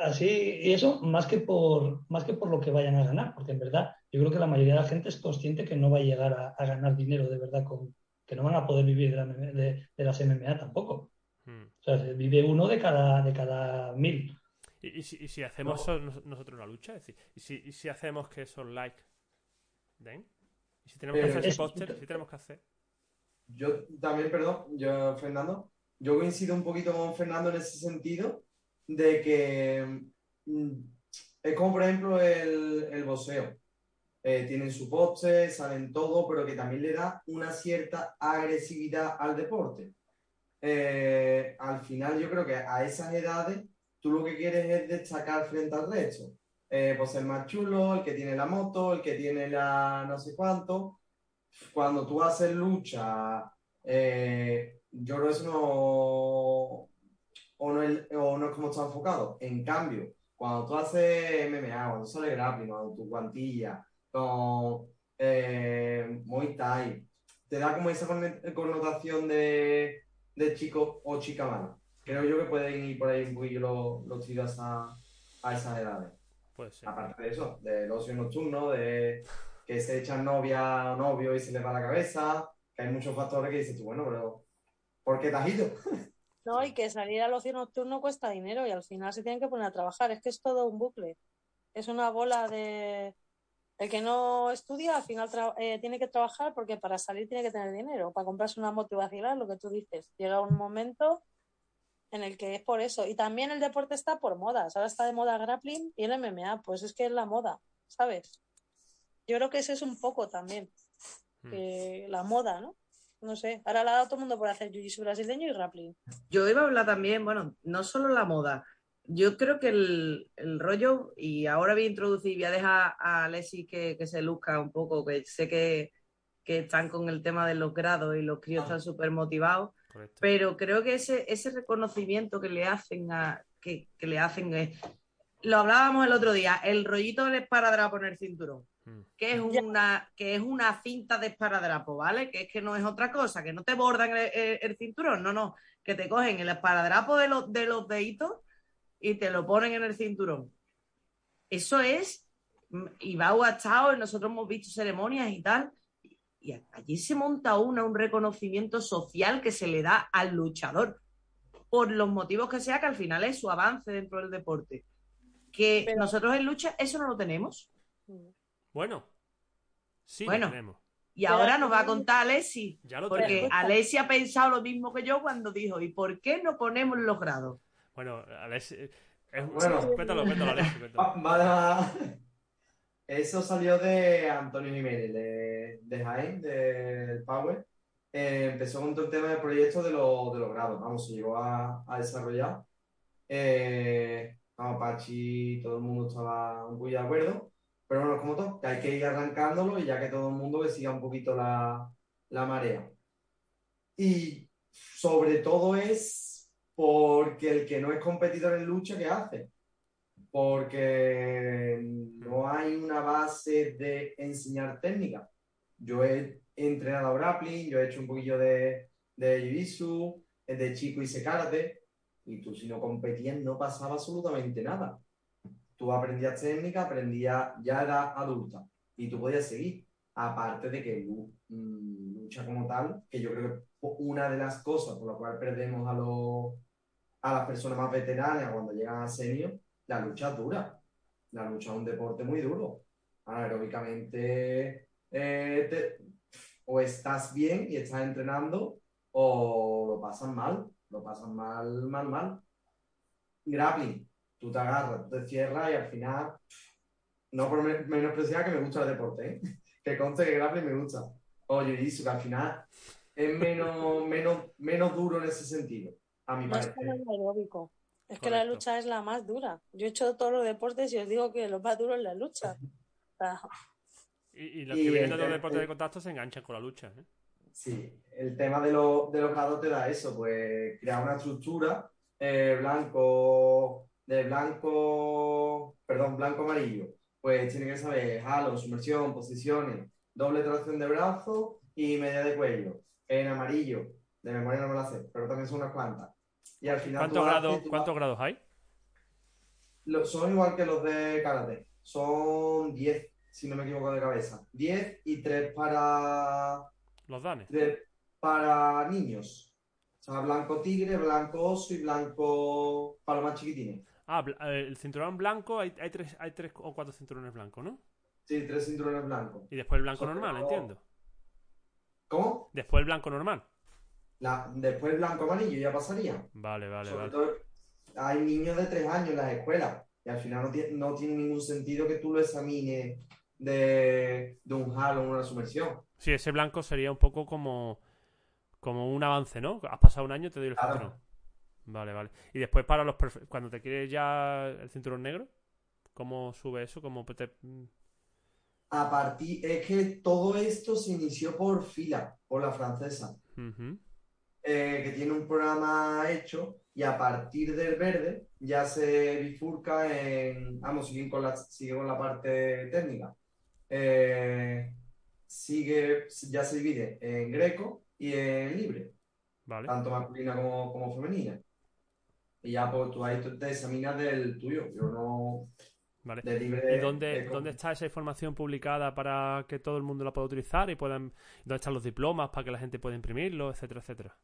Speaker 4: así y eso, más que, por, más que por lo que vayan a ganar, porque en verdad yo creo que la mayoría de la gente es consciente que no va a llegar a, a ganar dinero de verdad con, que no van a poder vivir de, las MMA tampoco. Hmm. O sea, vive uno de cada, de cada mil.
Speaker 1: ¿Y, si, hacemos nosotros una lucha? Es decir, ¿y si, si hacemos que esos likes den? ¿Y si tenemos que hacer ese póster? ¿Si tenemos que hacer?
Speaker 3: Yo también, perdón, yo, Fernando, yo coincido un poquito con Fernando en ese sentido de que mm, es como, por ejemplo, el, el boxeo. Eh, tienen su poste, salen todo, pero que también le da una cierta agresividad al deporte. Eh, al final yo creo que a esas edades tú lo que quieres es destacar frente al resto. Eh, pues el más chulo, el que tiene la moto, el que tiene la no sé cuánto. Cuando tú haces lucha, yo creo que eso no, o no, es, o no es como está enfocado. En cambio, cuando tú haces MMA, cuando sale grappling, cuando tu guantilla, con eh, Muay Thai, te da como esa connotación de, de chico o chica mala. Creo yo que pueden ir por ahí un poquillo los, los chicos a, a esas edades. Aparte de eso, del ocio nocturno, de que se echan novia o novio y se les va la cabeza, que hay muchos factores que dices tú, bueno, pero ¿por qué te
Speaker 5: No, y que salir al ocio nocturno cuesta dinero y al final se tienen que poner a trabajar. Es que es todo un bucle. Es una bola de, el que no estudia al final eh, tiene que trabajar porque para salir tiene que tener dinero, para comprarse una motivación, lo que tú dices. Llega un momento en el que es por eso. Y también el deporte está por modas. Ahora está de moda grappling y el MMA, pues es que es la moda, ¿sabes? Yo creo que ese es un poco también. Hmm. la moda, ¿no? No sé. Ahora la ha dado todo el mundo por hacer jiu-jitsu brasileño y grappling.
Speaker 2: Yo iba a hablar también, bueno, no solo la moda, yo creo que el, rollo, y ahora voy a introducir, voy a dejar a Alessi que, se luzca un poco, que sé que, están con el tema de los grados y los críos están súper motivados, pero creo que ese, ese reconocimiento que le hacen a, que, le hacen es, lo hablábamos el otro día, el rollito del esparadrapo en el cinturón. Que es una, que es una cinta de esparadrapo, ¿vale? Que es que no es otra cosa, que no te bordan el, cinturón, no, no, que te cogen el esparadrapo de los, de los deditos y te lo ponen en el cinturón. Eso es, y va a nosotros hemos visto ceremonias y tal, y allí se monta una, un reconocimiento social que se le da al luchador, por los motivos que sea, que al final es su avance dentro del deporte. Que nosotros en lucha eso no lo tenemos.
Speaker 1: Bueno, sí
Speaker 2: bueno,
Speaker 1: lo tenemos.
Speaker 2: Y ahora nos va a contar Alessi, porque Alessi ha pensado lo mismo que yo cuando dijo, ¿y por qué no ponemos los grados?
Speaker 1: Bueno, Alex, es, bueno, cuéntalo, cuéntalo, Alex.
Speaker 3: Eso salió de Antonio Jiménez, de, de Jaén, del Power. Eh, empezó con todo el tema del proyecto de, lo, de los grados, vamos, se llegó a, a desarrollar. Eh, Pachi, todo el mundo estaba poco de acuerdo, pero bueno, como todo, que hay que ir arrancándolo y ya que todo el mundo que siga un poquito la, la marea. Y sobre todo es porque el que no es competidor en lucha, ¿qué hace? Porque no hay una base de enseñar técnica. Yo he entrenado grappling, yo he hecho un poquillo de, de jiu de chico hice karate, y tú si no competías no pasaba absolutamente nada. Tú aprendías técnica, aprendías, ya era adulta, y tú podías seguir. Aparte de que mm, lucha como tal, que yo creo que una de las cosas por las cuales perdemos a los a las personas más veteranas cuando llegan a senior, la lucha es dura. La lucha es un deporte muy duro. Aeróbicamente, eh, o estás bien y estás entrenando, o lo pasan mal. Lo pasan mal, mal, mal. Grappling, tú te agarras, tú te cierras y al final, no por menospreciar que me gusta el deporte, ¿eh? que conste que grappling me gusta. Oye, jiu que al final es menos, menos, menos duro en ese sentido a mi parecer.
Speaker 5: Es Es que la lucha es la más dura. Yo he hecho todos los deportes y os digo que lo más duro es la lucha. Sea,
Speaker 1: Y, y los
Speaker 3: Y
Speaker 1: que vienen de los deportes de contacto se enganchan con la lucha. ¿eh?
Speaker 3: Sí, el tema de, lo- de los grados te da eso, pues crear una estructura eh, blanco, de blanco, perdón, blanco-amarillo. Pues tiene que saber halo, sumersión, posiciones, doble tracción de brazo y media de cuello. En amarillo, de memoria no me la sé, pero también son unas cuantas. Y al final
Speaker 1: ¿Cuántos grados, ¿Cuántos grados hay?
Speaker 3: Lo- son igual que los de karate. Son 10, si no me equivoco de cabeza. 10 y 3 para,
Speaker 1: Los danes.
Speaker 3: de- para niños. O sea, blanco tigre, blanco oso y blanco para los más chiquitines.
Speaker 1: Ah, eh, el cinturón blanco, hay, hay, tres, hay tres o cuatro cinturones blancos, ¿no?
Speaker 3: Sí, tres cinturones blancos.
Speaker 1: Y después el blanco
Speaker 3: Sobre
Speaker 1: normal,
Speaker 3: todo-
Speaker 1: entiendo.
Speaker 3: ¿Cómo?
Speaker 1: Después el blanco normal.
Speaker 3: La, después blanco amarillo ya pasaría.
Speaker 1: Vale, vale,
Speaker 3: Sobre
Speaker 1: vale.
Speaker 3: todo, hay niños de 3 años en las escuelas y al final no tiene, no tiene ningún sentido que tú lo examines de, de un halo o una sumersión.
Speaker 1: Sí, ese blanco sería un poco como, como un avance, ¿no? Has pasado un año, te doy el
Speaker 3: Claro.
Speaker 1: Vale, vale. Y después para los cuando te quieres ya el cinturón negro, ¿cómo sube eso? ¿Cómo te...
Speaker 3: A partir, es que todo esto se inició por fila, por la francesa, eh, que tiene un programa hecho y a partir del verde ya se bifurca en, vamos, sigue con la, sigue con la parte técnica. Eh, sigue, ya se divide en greco y en libre,
Speaker 1: Vale.
Speaker 3: tanto masculina como, como femenina. Y ya pues tú ahí tú te examinas del tuyo, yo no,
Speaker 1: Vale.
Speaker 3: de libre.
Speaker 1: ¿Y dónde, dónde está esa información publicada para que todo el mundo la pueda utilizar y puedan... ¿Dónde están los diplomas para que la gente pueda imprimirlo, etcétera, etcétera?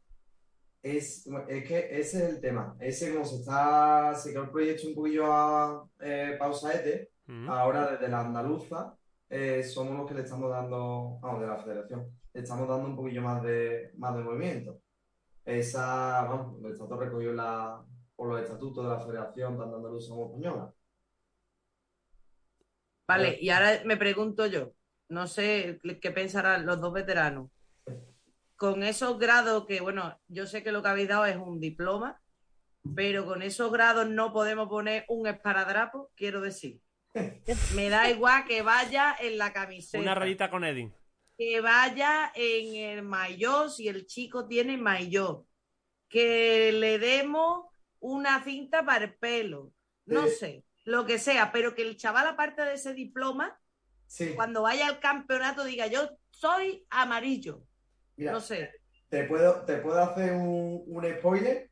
Speaker 3: Es, es que ese es el tema. Ese, como se está, se quedó el proyecto un poquillo a eh, pausaete,
Speaker 1: Ujú.
Speaker 3: ahora desde la andaluza eh, somos los que le estamos dando, vamos, de la federación, le estamos dando un poquillo más de, más de movimiento. Esa, vamos, está todo recogido en la, por los estatutos de la federación, tanto andaluza como española.
Speaker 2: Vale, y ahora me pregunto yo, no sé qué pensarán los dos veteranos. Con esos grados que, bueno, yo sé que lo que habéis dado es un diploma, pero con esos grados no podemos poner un esparadrapo, quiero decir. Me da igual que vaya en la camiseta,
Speaker 1: Una rayita con Edin.
Speaker 2: que vaya en el maillot si el chico tiene maillot, que le demos una cinta para el pelo, no
Speaker 3: Sí.
Speaker 2: sé, lo que sea, pero que el chaval aparte de ese diploma
Speaker 3: Sí,
Speaker 2: cuando vaya al campeonato diga yo soy amarillo.
Speaker 3: mira,
Speaker 2: No sé.
Speaker 3: te puedo, te puedo hacer un, un spoiler.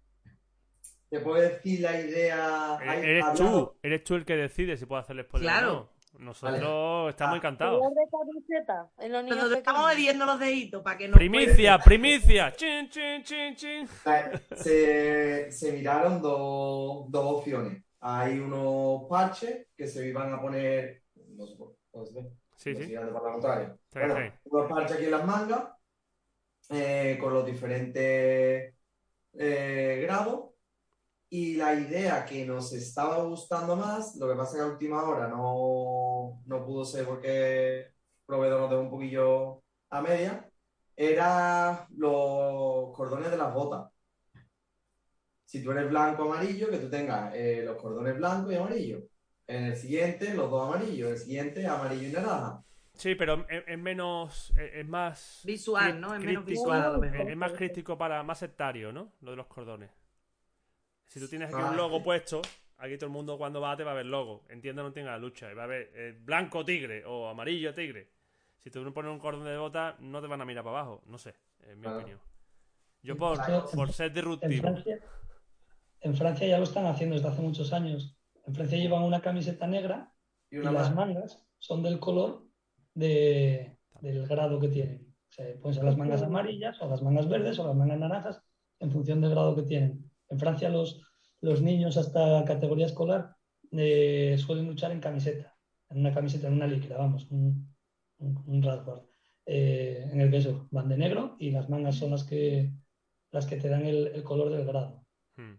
Speaker 3: Te puedo decir la idea. hay-
Speaker 1: Eres tú, eres tú el que decide si puedes hacerle spoiler
Speaker 2: Claro.
Speaker 1: o no. Nosotros estamos
Speaker 3: Ah.
Speaker 1: encantados.
Speaker 5: color de camiseta en los niños
Speaker 2: Nosotros estamos
Speaker 5: pequeños.
Speaker 2: los deditos para que no
Speaker 1: Primicia, primicia. Chin, chin, chin, chin.
Speaker 3: Se, se miraron dos, dos opciones. Hay unos parches que se iban a poner. No sé ve.
Speaker 1: Sí,
Speaker 3: No sé
Speaker 1: sí.
Speaker 3: Bueno,
Speaker 1: está
Speaker 3: unos parches aquí en las mangas eh, con los diferentes eh, grados. Y la idea que nos estaba gustando más, lo que pasa es que a última hora no, no pudo ser porque el proveedor nos dejó un poquillo a media, era los cordones de las botas. Si tú eres blanco amarillo, que tú tengas eh, los cordones blancos y amarillos. En el siguiente, los dos amarillos. En el siguiente, amarillo y naranja.
Speaker 1: Sí, pero es, es menos. Es, es más.
Speaker 2: Visual, ¿no? Es menos
Speaker 1: crítico,
Speaker 2: visual a lo
Speaker 1: es,
Speaker 2: mejor.
Speaker 1: es más crítico para. Más sectario, ¿no? Lo de los cordones. Si tú tienes aquí
Speaker 3: Ah.
Speaker 1: un logo puesto, aquí todo el mundo cuando va te va a ver logo. Entiendo, no tenga la lucha. Y va a ver eh, blanco tigre o amarillo tigre. Si tú no pones un cordón de bota, no te van a mirar para abajo. No sé, es mi
Speaker 3: Claro.
Speaker 1: opinión. Yo por, por ser
Speaker 4: En
Speaker 1: disruptivo.
Speaker 4: Francia, en Francia ya lo están haciendo desde hace muchos años. En Francia llevan una camiseta negra
Speaker 3: Y
Speaker 4: y
Speaker 3: una
Speaker 4: las
Speaker 3: más.
Speaker 4: mangas son del color de- del grado que tienen. O sea, pueden ser las mangas amarillas o las mangas verdes o las mangas naranjas en función del grado que tienen. En Francia los, los niños hasta categoría escolar eh, suelen luchar en camiseta, en una camiseta, en una líquida, vamos, un, un, un eh, en el que eso, van de negro y las mangas son las que, las que te dan el, el color del grado.
Speaker 1: Hmm.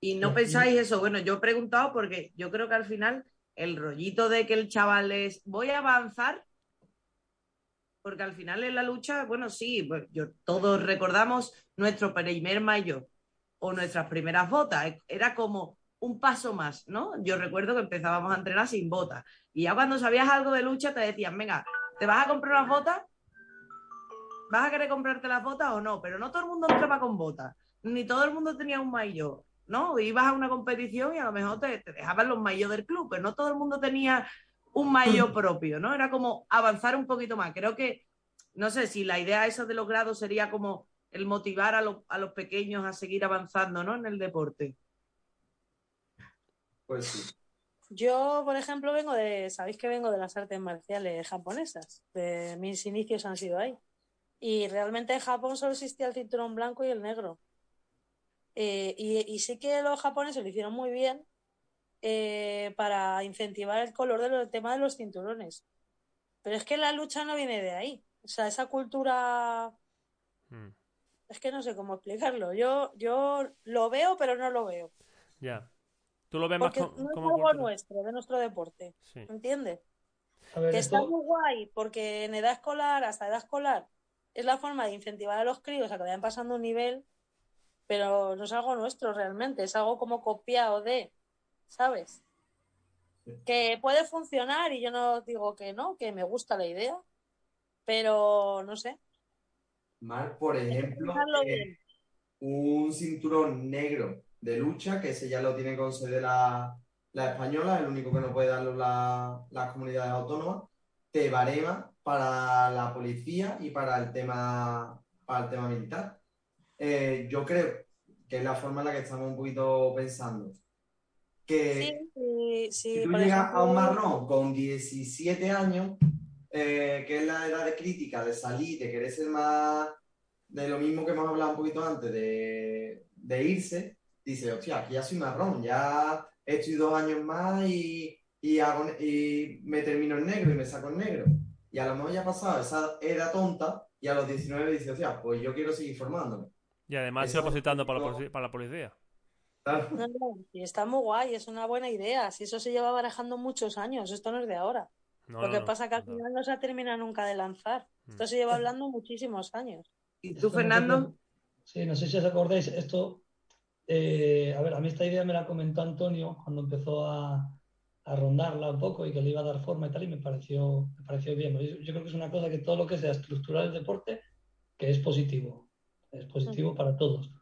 Speaker 2: Y no
Speaker 4: Y-
Speaker 2: pensáis eso. Bueno, yo he preguntado porque yo creo que al final el rollito de que el chaval es voy a avanzar, porque al final en la lucha, bueno, sí, pues yo, todos recordamos nuestro primer mayo. O nuestras primeras botas. Era como un paso más, ¿no? Yo recuerdo que empezábamos a entrenar sin botas. Y ya cuando sabías algo de lucha te decían, venga, ¿te vas a comprar unas botas? ¿Vas a querer comprarte las botas o no? Pero no todo el mundo entraba con botas, ni todo el mundo tenía un maillot, ¿no? Ibas a una competición y a lo mejor te, dejaban los maillots del club, pero no todo el mundo tenía un maillot propio, ¿no? Era como avanzar un poquito más. Creo que, no sé, si la idea esa de los grados sería como el motivar a, a los pequeños a seguir avanzando, ¿no? En el deporte.
Speaker 3: Pues sí.
Speaker 5: Yo, por ejemplo, vengo de, sabéis que vengo de las artes marciales japonesas, de, mis inicios han sido ahí. Y realmente en Japón solo existía el cinturón blanco y el negro. Eh, y, sí que los japoneses lo hicieron muy bien eh, para incentivar el color del tema de los cinturones. Pero es que la lucha no viene de ahí. O sea, esa cultura... Hmm. Es que no sé cómo explicarlo. Yo, yo lo veo, pero no lo veo.
Speaker 1: Ya. Tú lo ves más
Speaker 5: no es algo nuestro, de nuestro deporte. ¿Entiendes? que está muy guay, porque en edad escolar, hasta edad escolar, es la forma de incentivar a los críos a que vayan pasando un nivel, pero no es algo nuestro realmente, es algo como copiado de, ¿sabes? Que puede funcionar y yo no digo que no, que me gusta la idea, pero no sé.
Speaker 3: Mal, por ejemplo, eh, un cinturón negro de lucha, que ese ya lo tiene que conceder la, la española, el único que no puede darlo la, las comunidades autónomas, te barema para la policía y para el tema, para el tema militar. Eh, yo creo que es la forma en la que estamos un poquito pensando. Que si tú llegas a un marrón con 17 años, eh, que es la edad de crítica, de salir, de querer ser más de lo mismo que hemos hablado un poquito antes, de, de irse, dice, hostia, aquí ya soy marrón, ya estoy dos años más y, y, hago, y me termino en negro y me saco en negro. Y a lo mejor ya ha pasado esa edad tonta y a los 19 dice, hostia, pues yo quiero seguir formándome.
Speaker 1: Y además se opositando para, la para la policía.
Speaker 5: y está muy guay, es una buena idea. Si eso se lleva barajando muchos años, esto no es de ahora. Lo que pasa es que al final no se termina nunca de lanzar. Esto se lleva hablando muchísimos años.
Speaker 2: ¿Y tú, Fernando?
Speaker 4: Sí, no sé si os acordáis, esto eh, a ver, a mí esta idea me la comentó Antonio cuando empezó a, rondarla un poco y que le iba a dar forma y tal, y me pareció, me pareció bien. Yo, creo que es una cosa que todo lo que sea estructural el deporte, que es positivo, es positivo para todos.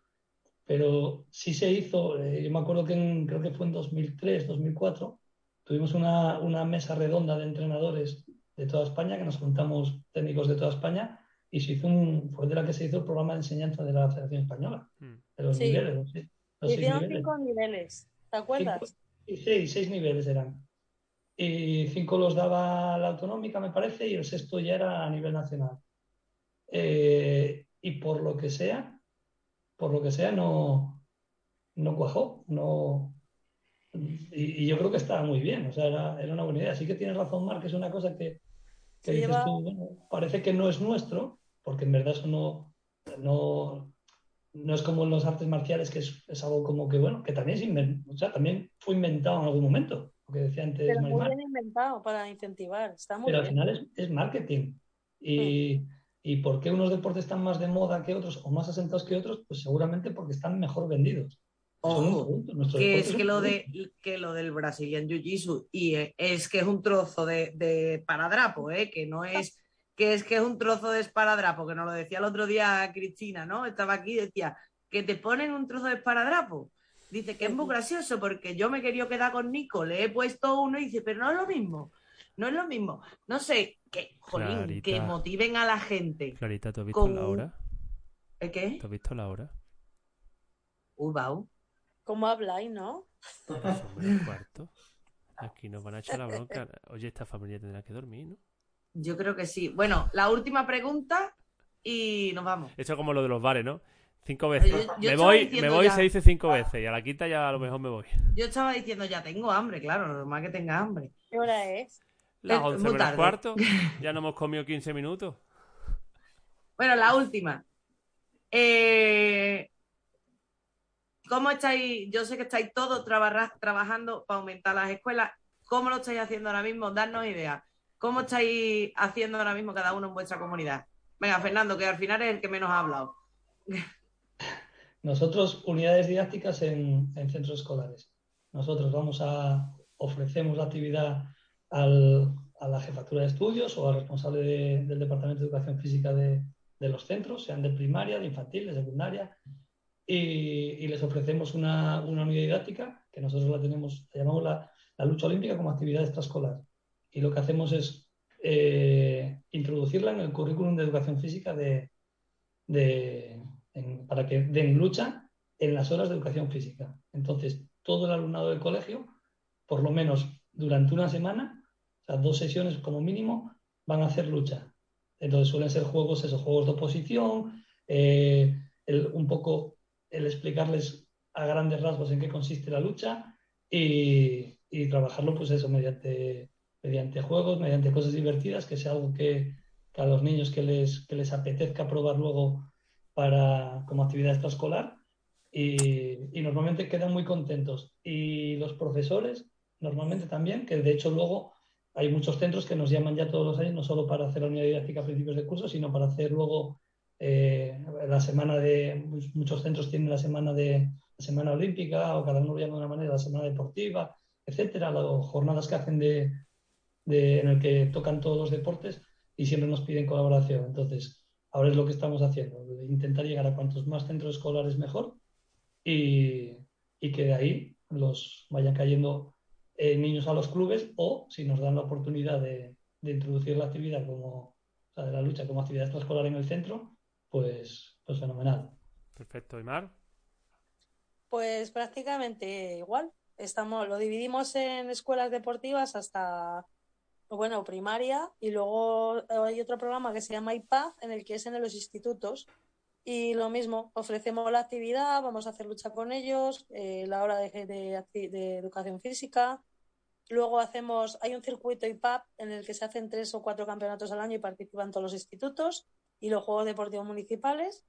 Speaker 4: Pero sí se hizo, eh, yo me acuerdo que creo que fue en 2003, 2004, tuvimos una, una, mesa redonda de entrenadores de toda España, que nos juntamos técnicos de toda España, y se hizo un, fue de la que se hizo el programa de enseñanza de la Federación Española, hmm. de los niveles. ¿sí?
Speaker 5: Hicieron cinco niveles, ¿te acuerdas?
Speaker 4: Sí, seis, seis niveles eran. Y cinco los daba la autonómica, me parece, y el sexto ya era a nivel nacional. Eh, y por lo que sea, por lo que sea, no, no cuajó, no. Y, yo creo que estaba muy bien, o sea, era, era, una buena idea. Así que tienes razón, Mark, que es una cosa que, que dices tú, bueno, parece que no es nuestro, porque en verdad eso no, no, no es como en los artes marciales, que es, algo como que, bueno, que también, o sea, también fue inventado en algún momento, lo que decía antes.
Speaker 5: Pero muy bien inventado para incentivar, está muy
Speaker 4: Pero al final es, marketing. Y, mm. y, por qué unos deportes están más de moda que otros o más asentados que otros? Pues seguramente porque están mejor vendidos.
Speaker 2: Ojo, que es que lo, de, que lo del Brazilian Jiu-Jitsu y es que es un trozo de, de paradrapo, ¿eh? que no es que es que es un trozo de esparadrapo, que nos lo decía el otro día Cristina, ¿no? Estaba aquí y decía que te ponen un trozo de esparadrapo. Dice que es muy gracioso porque yo me quería quedar con Nico, le he puesto uno y dice, pero no es lo mismo, no es lo mismo. No sé, que, jolín, que motiven a la gente.
Speaker 1: Clarita, ¿tú has visto la hora?
Speaker 2: ¿El qué?
Speaker 1: ¿Tú has visto la hora?
Speaker 2: Ubau.
Speaker 5: ¿Cómo habláis, no?
Speaker 1: cuarto. Aquí nos van a echar la bronca. Oye, esta familia tendrá que dormir, ¿no?
Speaker 2: Yo creo que sí. Bueno, la última pregunta y nos vamos.
Speaker 1: Eso como lo de los bares, ¿no? Cinco veces. me voy, me voy se dice cinco veces y a la quinta ya a lo mejor me voy.
Speaker 2: Yo estaba diciendo, ya tengo hambre, claro, normal que tenga hambre.
Speaker 5: ¿Qué hora es?
Speaker 1: Las once menos cuarto. Ya no hemos comido 15 minutos.
Speaker 2: Bueno, la última. Eh, ¿Cómo estáis? Yo sé que estáis todos trabajando para aumentar las escuelas. ¿Cómo lo estáis haciendo ahora mismo? Darnos ideas. ¿Cómo estáis haciendo ahora mismo cada uno en vuestra comunidad? Venga, Fernando, que al final es el que menos ha hablado.
Speaker 4: nosotros, unidades didácticas en, centros escolares. Nosotros vamos a, ofrecemos la actividad a la jefatura de estudios o al responsable del Departamento de Educación Física de, los centros, sean de primaria, de infantil, de secundaria, y, les ofrecemos una, una, unidad didáctica que nosotros la tenemos, la llamamos la, la, lucha olímpica como actividad extraescolar. Y lo que hacemos es eh, introducirla en el currículum de educación física de, de para que den lucha en las horas de educación física. Entonces, todo el alumnado del colegio, por lo menos durante una semana, o sea, dos sesiones como mínimo, van a hacer lucha. Entonces suelen ser juegos, esos juegos de oposición, eh, un poco el explicarles a grandes rasgos en qué consiste la lucha y, trabajarlo, pues eso, mediante, mediante juegos, mediante cosas divertidas, que sea algo que, a los niños que les, que les apetezca probar luego para, como actividad extraescolar y, y normalmente quedan muy contentos. Y los profesores, normalmente también, que de hecho luego hay muchos centros que nos llaman ya todos los años, no solo para hacer la unidad didáctica a principios de curso, sino para hacer luego eh, la semana de. Muchos centros tienen la semana de la semana olímpica, o cada uno lo llama de una manera, la semana deportiva, etcétera, las jornadas que hacen de, de, en el que tocan todos los deportes y siempre nos piden colaboración. Entonces, ahora es lo que estamos haciendo, intentar llegar a cuantos más centros escolares mejor y, y que de ahí los vayan cayendo eh, niños a los clubes o si nos dan la oportunidad de, de introducir la actividad como, o sea, de la lucha como actividad extraescolar en el centro, pues, pues fenomenal.
Speaker 1: Perfecto, ¿y Mar?
Speaker 5: Pues prácticamente igual. Estamos, lo dividimos en escuelas deportivas hasta bueno, primaria, y luego hay otro programa que se llama IPAD, en el que es en los institutos. Y lo mismo, ofrecemos la actividad, vamos a hacer lucha con ellos, eh, la hora de, de, educación física. Luego hacemos, hay un circuito IPAP en el que se hacen tres o cuatro campeonatos al año y participan todos los institutos y los Juegos Deportivos Municipales.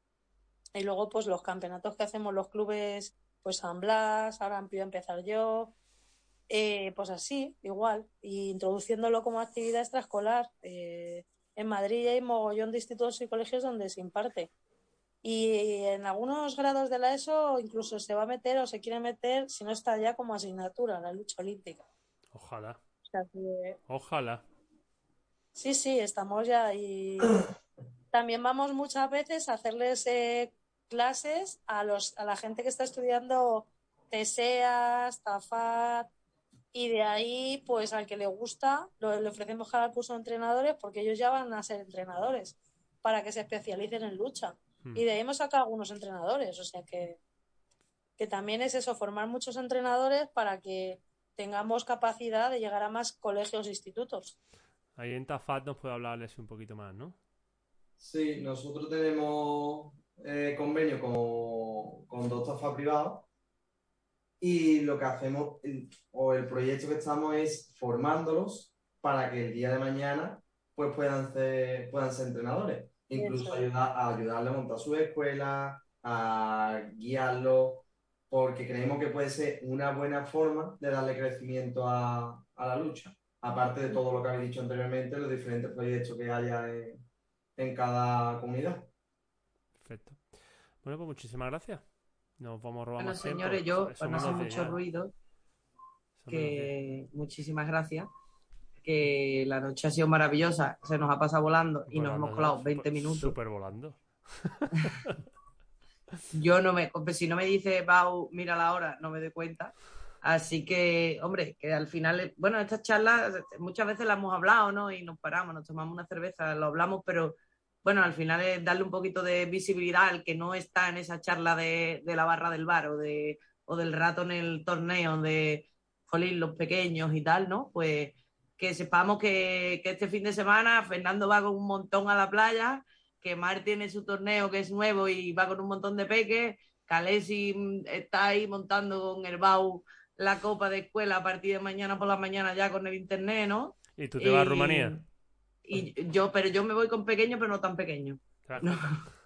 Speaker 5: Y luego, pues los campeonatos que hacemos los clubes, pues San Blas, ahora voy a empezar yo, eh, pues así, igual, y introduciéndolo como actividad extraescolar. Eh, en Madrid hay mogollón de institutos y colegios donde se imparte. Y en algunos grados de la ESO incluso se va a meter o se quiere meter, si no está ya como asignatura, la lucha olímpica.
Speaker 1: Ojalá. Ojalá.
Speaker 5: Sí, sí, estamos ya y también vamos muchas veces a hacerles eh, clases a, los, a la gente que está estudiando TESEAS, TAFAT, y de ahí, pues al que le gusta, lo, le ofrecemos cada curso de entrenadores porque ellos ya van a ser entrenadores para que se especialicen en lucha. Hmm. Y de ahí hemos sacado algunos entrenadores, o sea que, que también es eso, formar muchos entrenadores para que tengamos capacidad de llegar a más colegios e institutos.
Speaker 1: Ahí en Tafat nos puede hablarles un poquito más, ¿no?
Speaker 3: Sí, nosotros tenemos eh, convenio con, con dos Tafat privados y lo que hacemos, o el proyecto que estamos es formándolos para que el día de mañana pues puedan ser, puedan ser entrenadores. Incluso ayudar, a ayudarle a montar su escuela, a guiarlo, porque creemos que puede ser una buena forma de darle crecimiento a, a la lucha. Aparte de todo lo que habéis dicho anteriormente, los diferentes proyectos que haya en, en cada comunidad.
Speaker 1: Perfecto. Bueno, pues muchísimas gracias. Nos vamos a robar
Speaker 2: bueno, señores, yo, para no hacer mucho ruido, que muchísimas gracias. Que la noche ha sido maravillosa, se nos ha pasado volando y nos hemos colado 20 minutos.
Speaker 1: Súper volando.
Speaker 2: yo no me, si no me dice, Bau, mira la hora, no me doy cuenta. Así que, hombre, que al final, bueno, estas charlas muchas veces las hemos hablado, ¿no? Y nos paramos, nos tomamos una cerveza, lo hablamos, pero bueno, al final es darle un poquito de visibilidad al que no está en esa charla de, la barra del bar o, de, o del rato en el torneo de, jolín, los pequeños y tal, ¿no? Pues que sepamos que, este fin de semana Fernando va con un montón a la playa, que Mar tiene su torneo que es nuevo y va con un montón de peques, Calesi está ahí montando con el BAU la copa de escuela a partir de mañana por la mañana ya con el internet, ¿no?
Speaker 1: ¿Y tú te vas a Rumanía?
Speaker 2: Y yo, pero yo me voy con pequeño, pero no tan pequeño.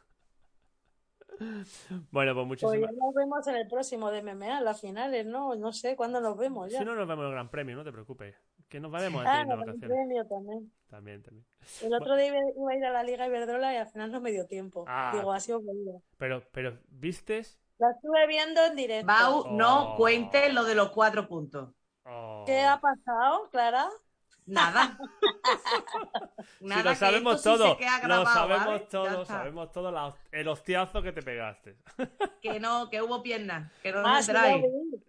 Speaker 1: Bueno, pues muchísimas
Speaker 5: Pues ya nos vemos en el próximo de MMA, las finales, ¿no? No sé cuándo nos vemos ya.
Speaker 1: Si no, nos vemos en el Gran Premio, no te preocupes. Que nos veremos
Speaker 5: ah, en el Gran Premio también.
Speaker 1: También, también.
Speaker 5: El otro día iba a ir a la Liga Iberdrola y al final no me dio tiempo. Ah, Digo, ha sido
Speaker 1: Pero, pero, ¿vistes?
Speaker 5: La estuve viendo en directo.
Speaker 2: Bau, no
Speaker 1: Oh.
Speaker 2: cuente lo de los cuatro puntos.
Speaker 1: Oh.
Speaker 5: ¿Qué ha pasado, Clara?
Speaker 2: Nada. Nada,
Speaker 1: lo
Speaker 2: que
Speaker 1: sabemos
Speaker 2: esto
Speaker 1: todo.
Speaker 2: se queda
Speaker 1: lo sabemos todo, sabemos todo la- el hostiazo que te pegaste.
Speaker 2: Que no, que hubo piernas, que no
Speaker 5: Ah,
Speaker 2: nos
Speaker 5: sí lo vi.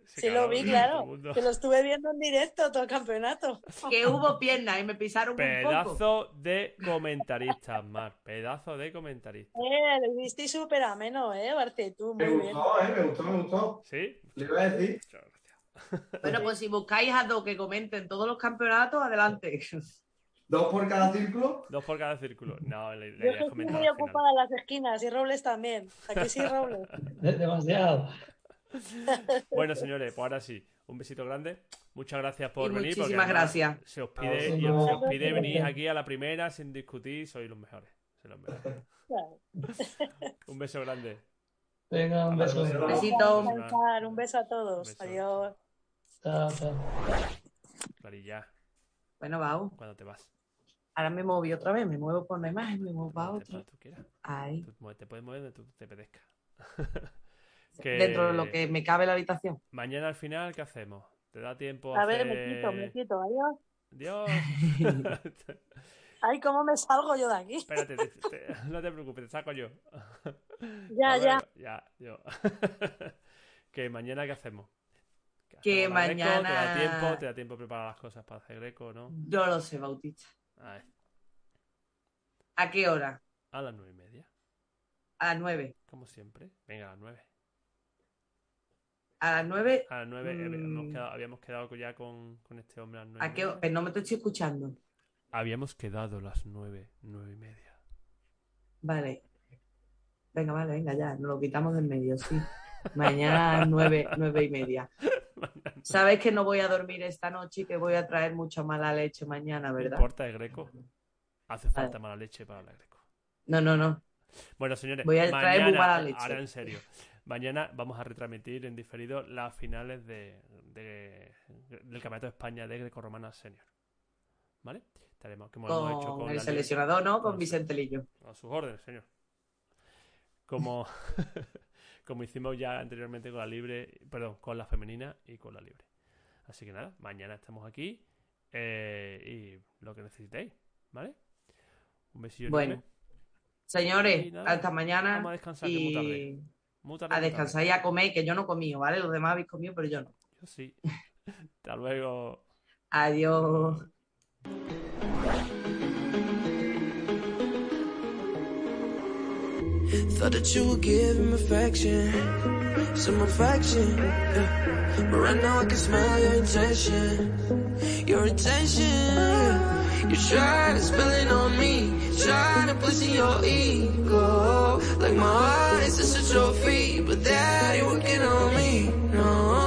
Speaker 1: Sí,
Speaker 5: Sí,
Speaker 1: claro,
Speaker 5: lo vi, claro.
Speaker 1: mundo.
Speaker 5: Que lo estuve viendo en directo todo el campeonato.
Speaker 2: Que hubo piernas y me pisaron un poco.
Speaker 1: Pedazo de comentarista, Mar. Pedazo de comentarista.
Speaker 5: Eh, lo hiciste súper ameno, ¿eh, Barcetú? Muy
Speaker 3: Me
Speaker 5: bien.
Speaker 3: gustó, ¿eh? Me gustó, me gustó.
Speaker 1: ¿Sí?
Speaker 3: Le iba a decir.
Speaker 1: Gracias.
Speaker 2: Bueno, pues si buscáis a dos que comenten todos los campeonatos, adelante.
Speaker 3: Dos por cada círculo.
Speaker 1: Dos por cada círculo. No, la, la
Speaker 5: Yo estoy muy ocupada en las esquinas y Robles también. Aquí sí, Robles.
Speaker 4: De- demasiado.
Speaker 1: Bueno, señores, pues ahora sí. Un besito grande. Muchas gracias por
Speaker 2: Y
Speaker 1: venir.
Speaker 2: muchísimas gracias.
Speaker 1: Se os pide, y
Speaker 3: sí,
Speaker 1: se os
Speaker 3: no.
Speaker 1: pide venir aquí a la primera sin discutir. Sois los mejores. Sois los mejores. Un beso grande.
Speaker 4: Venga, un beso.
Speaker 3: Un
Speaker 2: Besito.
Speaker 5: Un beso a todos.
Speaker 1: Un beso.
Speaker 5: Adiós.
Speaker 4: Chao, chao.
Speaker 1: Clarilla,
Speaker 2: Bueno, Bau,
Speaker 1: cuando te vas.
Speaker 2: ahora me moví otra vez, me muevo por una imagen, me muevo para otra.
Speaker 1: tú quieras.
Speaker 2: Ahí,
Speaker 1: Tú mue- te puedes mover donde tú te apetezca. Que
Speaker 2: dentro de lo que me cabe la habitación.
Speaker 1: Mañana al final, ¿qué hacemos? ¿Te da tiempo
Speaker 5: A ver,
Speaker 1: hacer-
Speaker 5: me quito, me quito. Adiós.
Speaker 1: Dios.
Speaker 5: Ay, ¿cómo me salgo yo de aquí?
Speaker 1: Espérate, te- te- no te preocupes, te saco yo.
Speaker 5: Ya, ya.
Speaker 1: ver, Ya, yo. que mañana, ¿qué hacemos? ¿Qué
Speaker 2: Que
Speaker 1: Greco? ¿Te da
Speaker 2: mañana-
Speaker 1: tiempo? ¿Te da tiempo preparar las cosas para hacer Greco no?
Speaker 2: Yo lo sé, Bautista.
Speaker 1: A ver,
Speaker 2: ¿A qué hora?
Speaker 1: a las nueve y media,
Speaker 2: A las nueve.
Speaker 1: como siempre. Venga, a las nueve.
Speaker 2: A las nueve.
Speaker 1: A las nueve eh,
Speaker 2: Mm.
Speaker 1: habíamos, quedado, habíamos quedado ya con, con este hombre a las nueve.
Speaker 2: ¿A qué. Pero no me te estoy escuchando.
Speaker 1: Habíamos quedado las nueve, nueve y media.
Speaker 2: Vale. Venga, vale, venga, ya. Nos lo quitamos del medio, sí. Mañana a las nueve, nueve y media. Sabes que no voy a dormir esta noche y que voy a traer mucha mala leche mañana,
Speaker 1: ¿No
Speaker 2: ¿verdad?
Speaker 1: importa el Greco? Hace
Speaker 2: Vale.
Speaker 1: falta mala leche para la Greco.
Speaker 2: No, no, no.
Speaker 1: Bueno, señores,
Speaker 2: Voy a traer muy
Speaker 1: mañana,
Speaker 2: mala leche.
Speaker 1: ahora en serio, mañana vamos a retransmitir en diferido las finales de, de- del Campeonato de España de Greco-Romana Senior. ¿Vale? Estaremos, como hemos hecho
Speaker 2: Con
Speaker 1: con
Speaker 2: el seleccionador, ¿no? Con
Speaker 1: con-
Speaker 2: Vicente Lillo.
Speaker 1: A sus órdenes, señor. Como, como hicimos ya anteriormente con la libre, perdón, con la femenina y con la libre. Así que nada, mañana estamos aquí eh, y lo que necesitéis, ¿vale? Un besillo
Speaker 2: Bueno,
Speaker 1: enorme.
Speaker 2: Señores,
Speaker 1: nada,
Speaker 2: hasta mañana.
Speaker 1: Vamos a descansar, que es muy tarde.
Speaker 2: Y
Speaker 1: Muy tarde,
Speaker 2: a descansar y a comer, que yo no he comido, ¿vale? Los demás habéis comido, pero yo no.
Speaker 1: Yo sí. Hasta luego.
Speaker 2: Adiós.
Speaker 6: Thought that you would give him affection, some affection. yeah. But right now I can smell your intention, your intention. You try to spill it on me, trying to push in your ego. Like my heart is just a trophy, but that ain't working on me. No,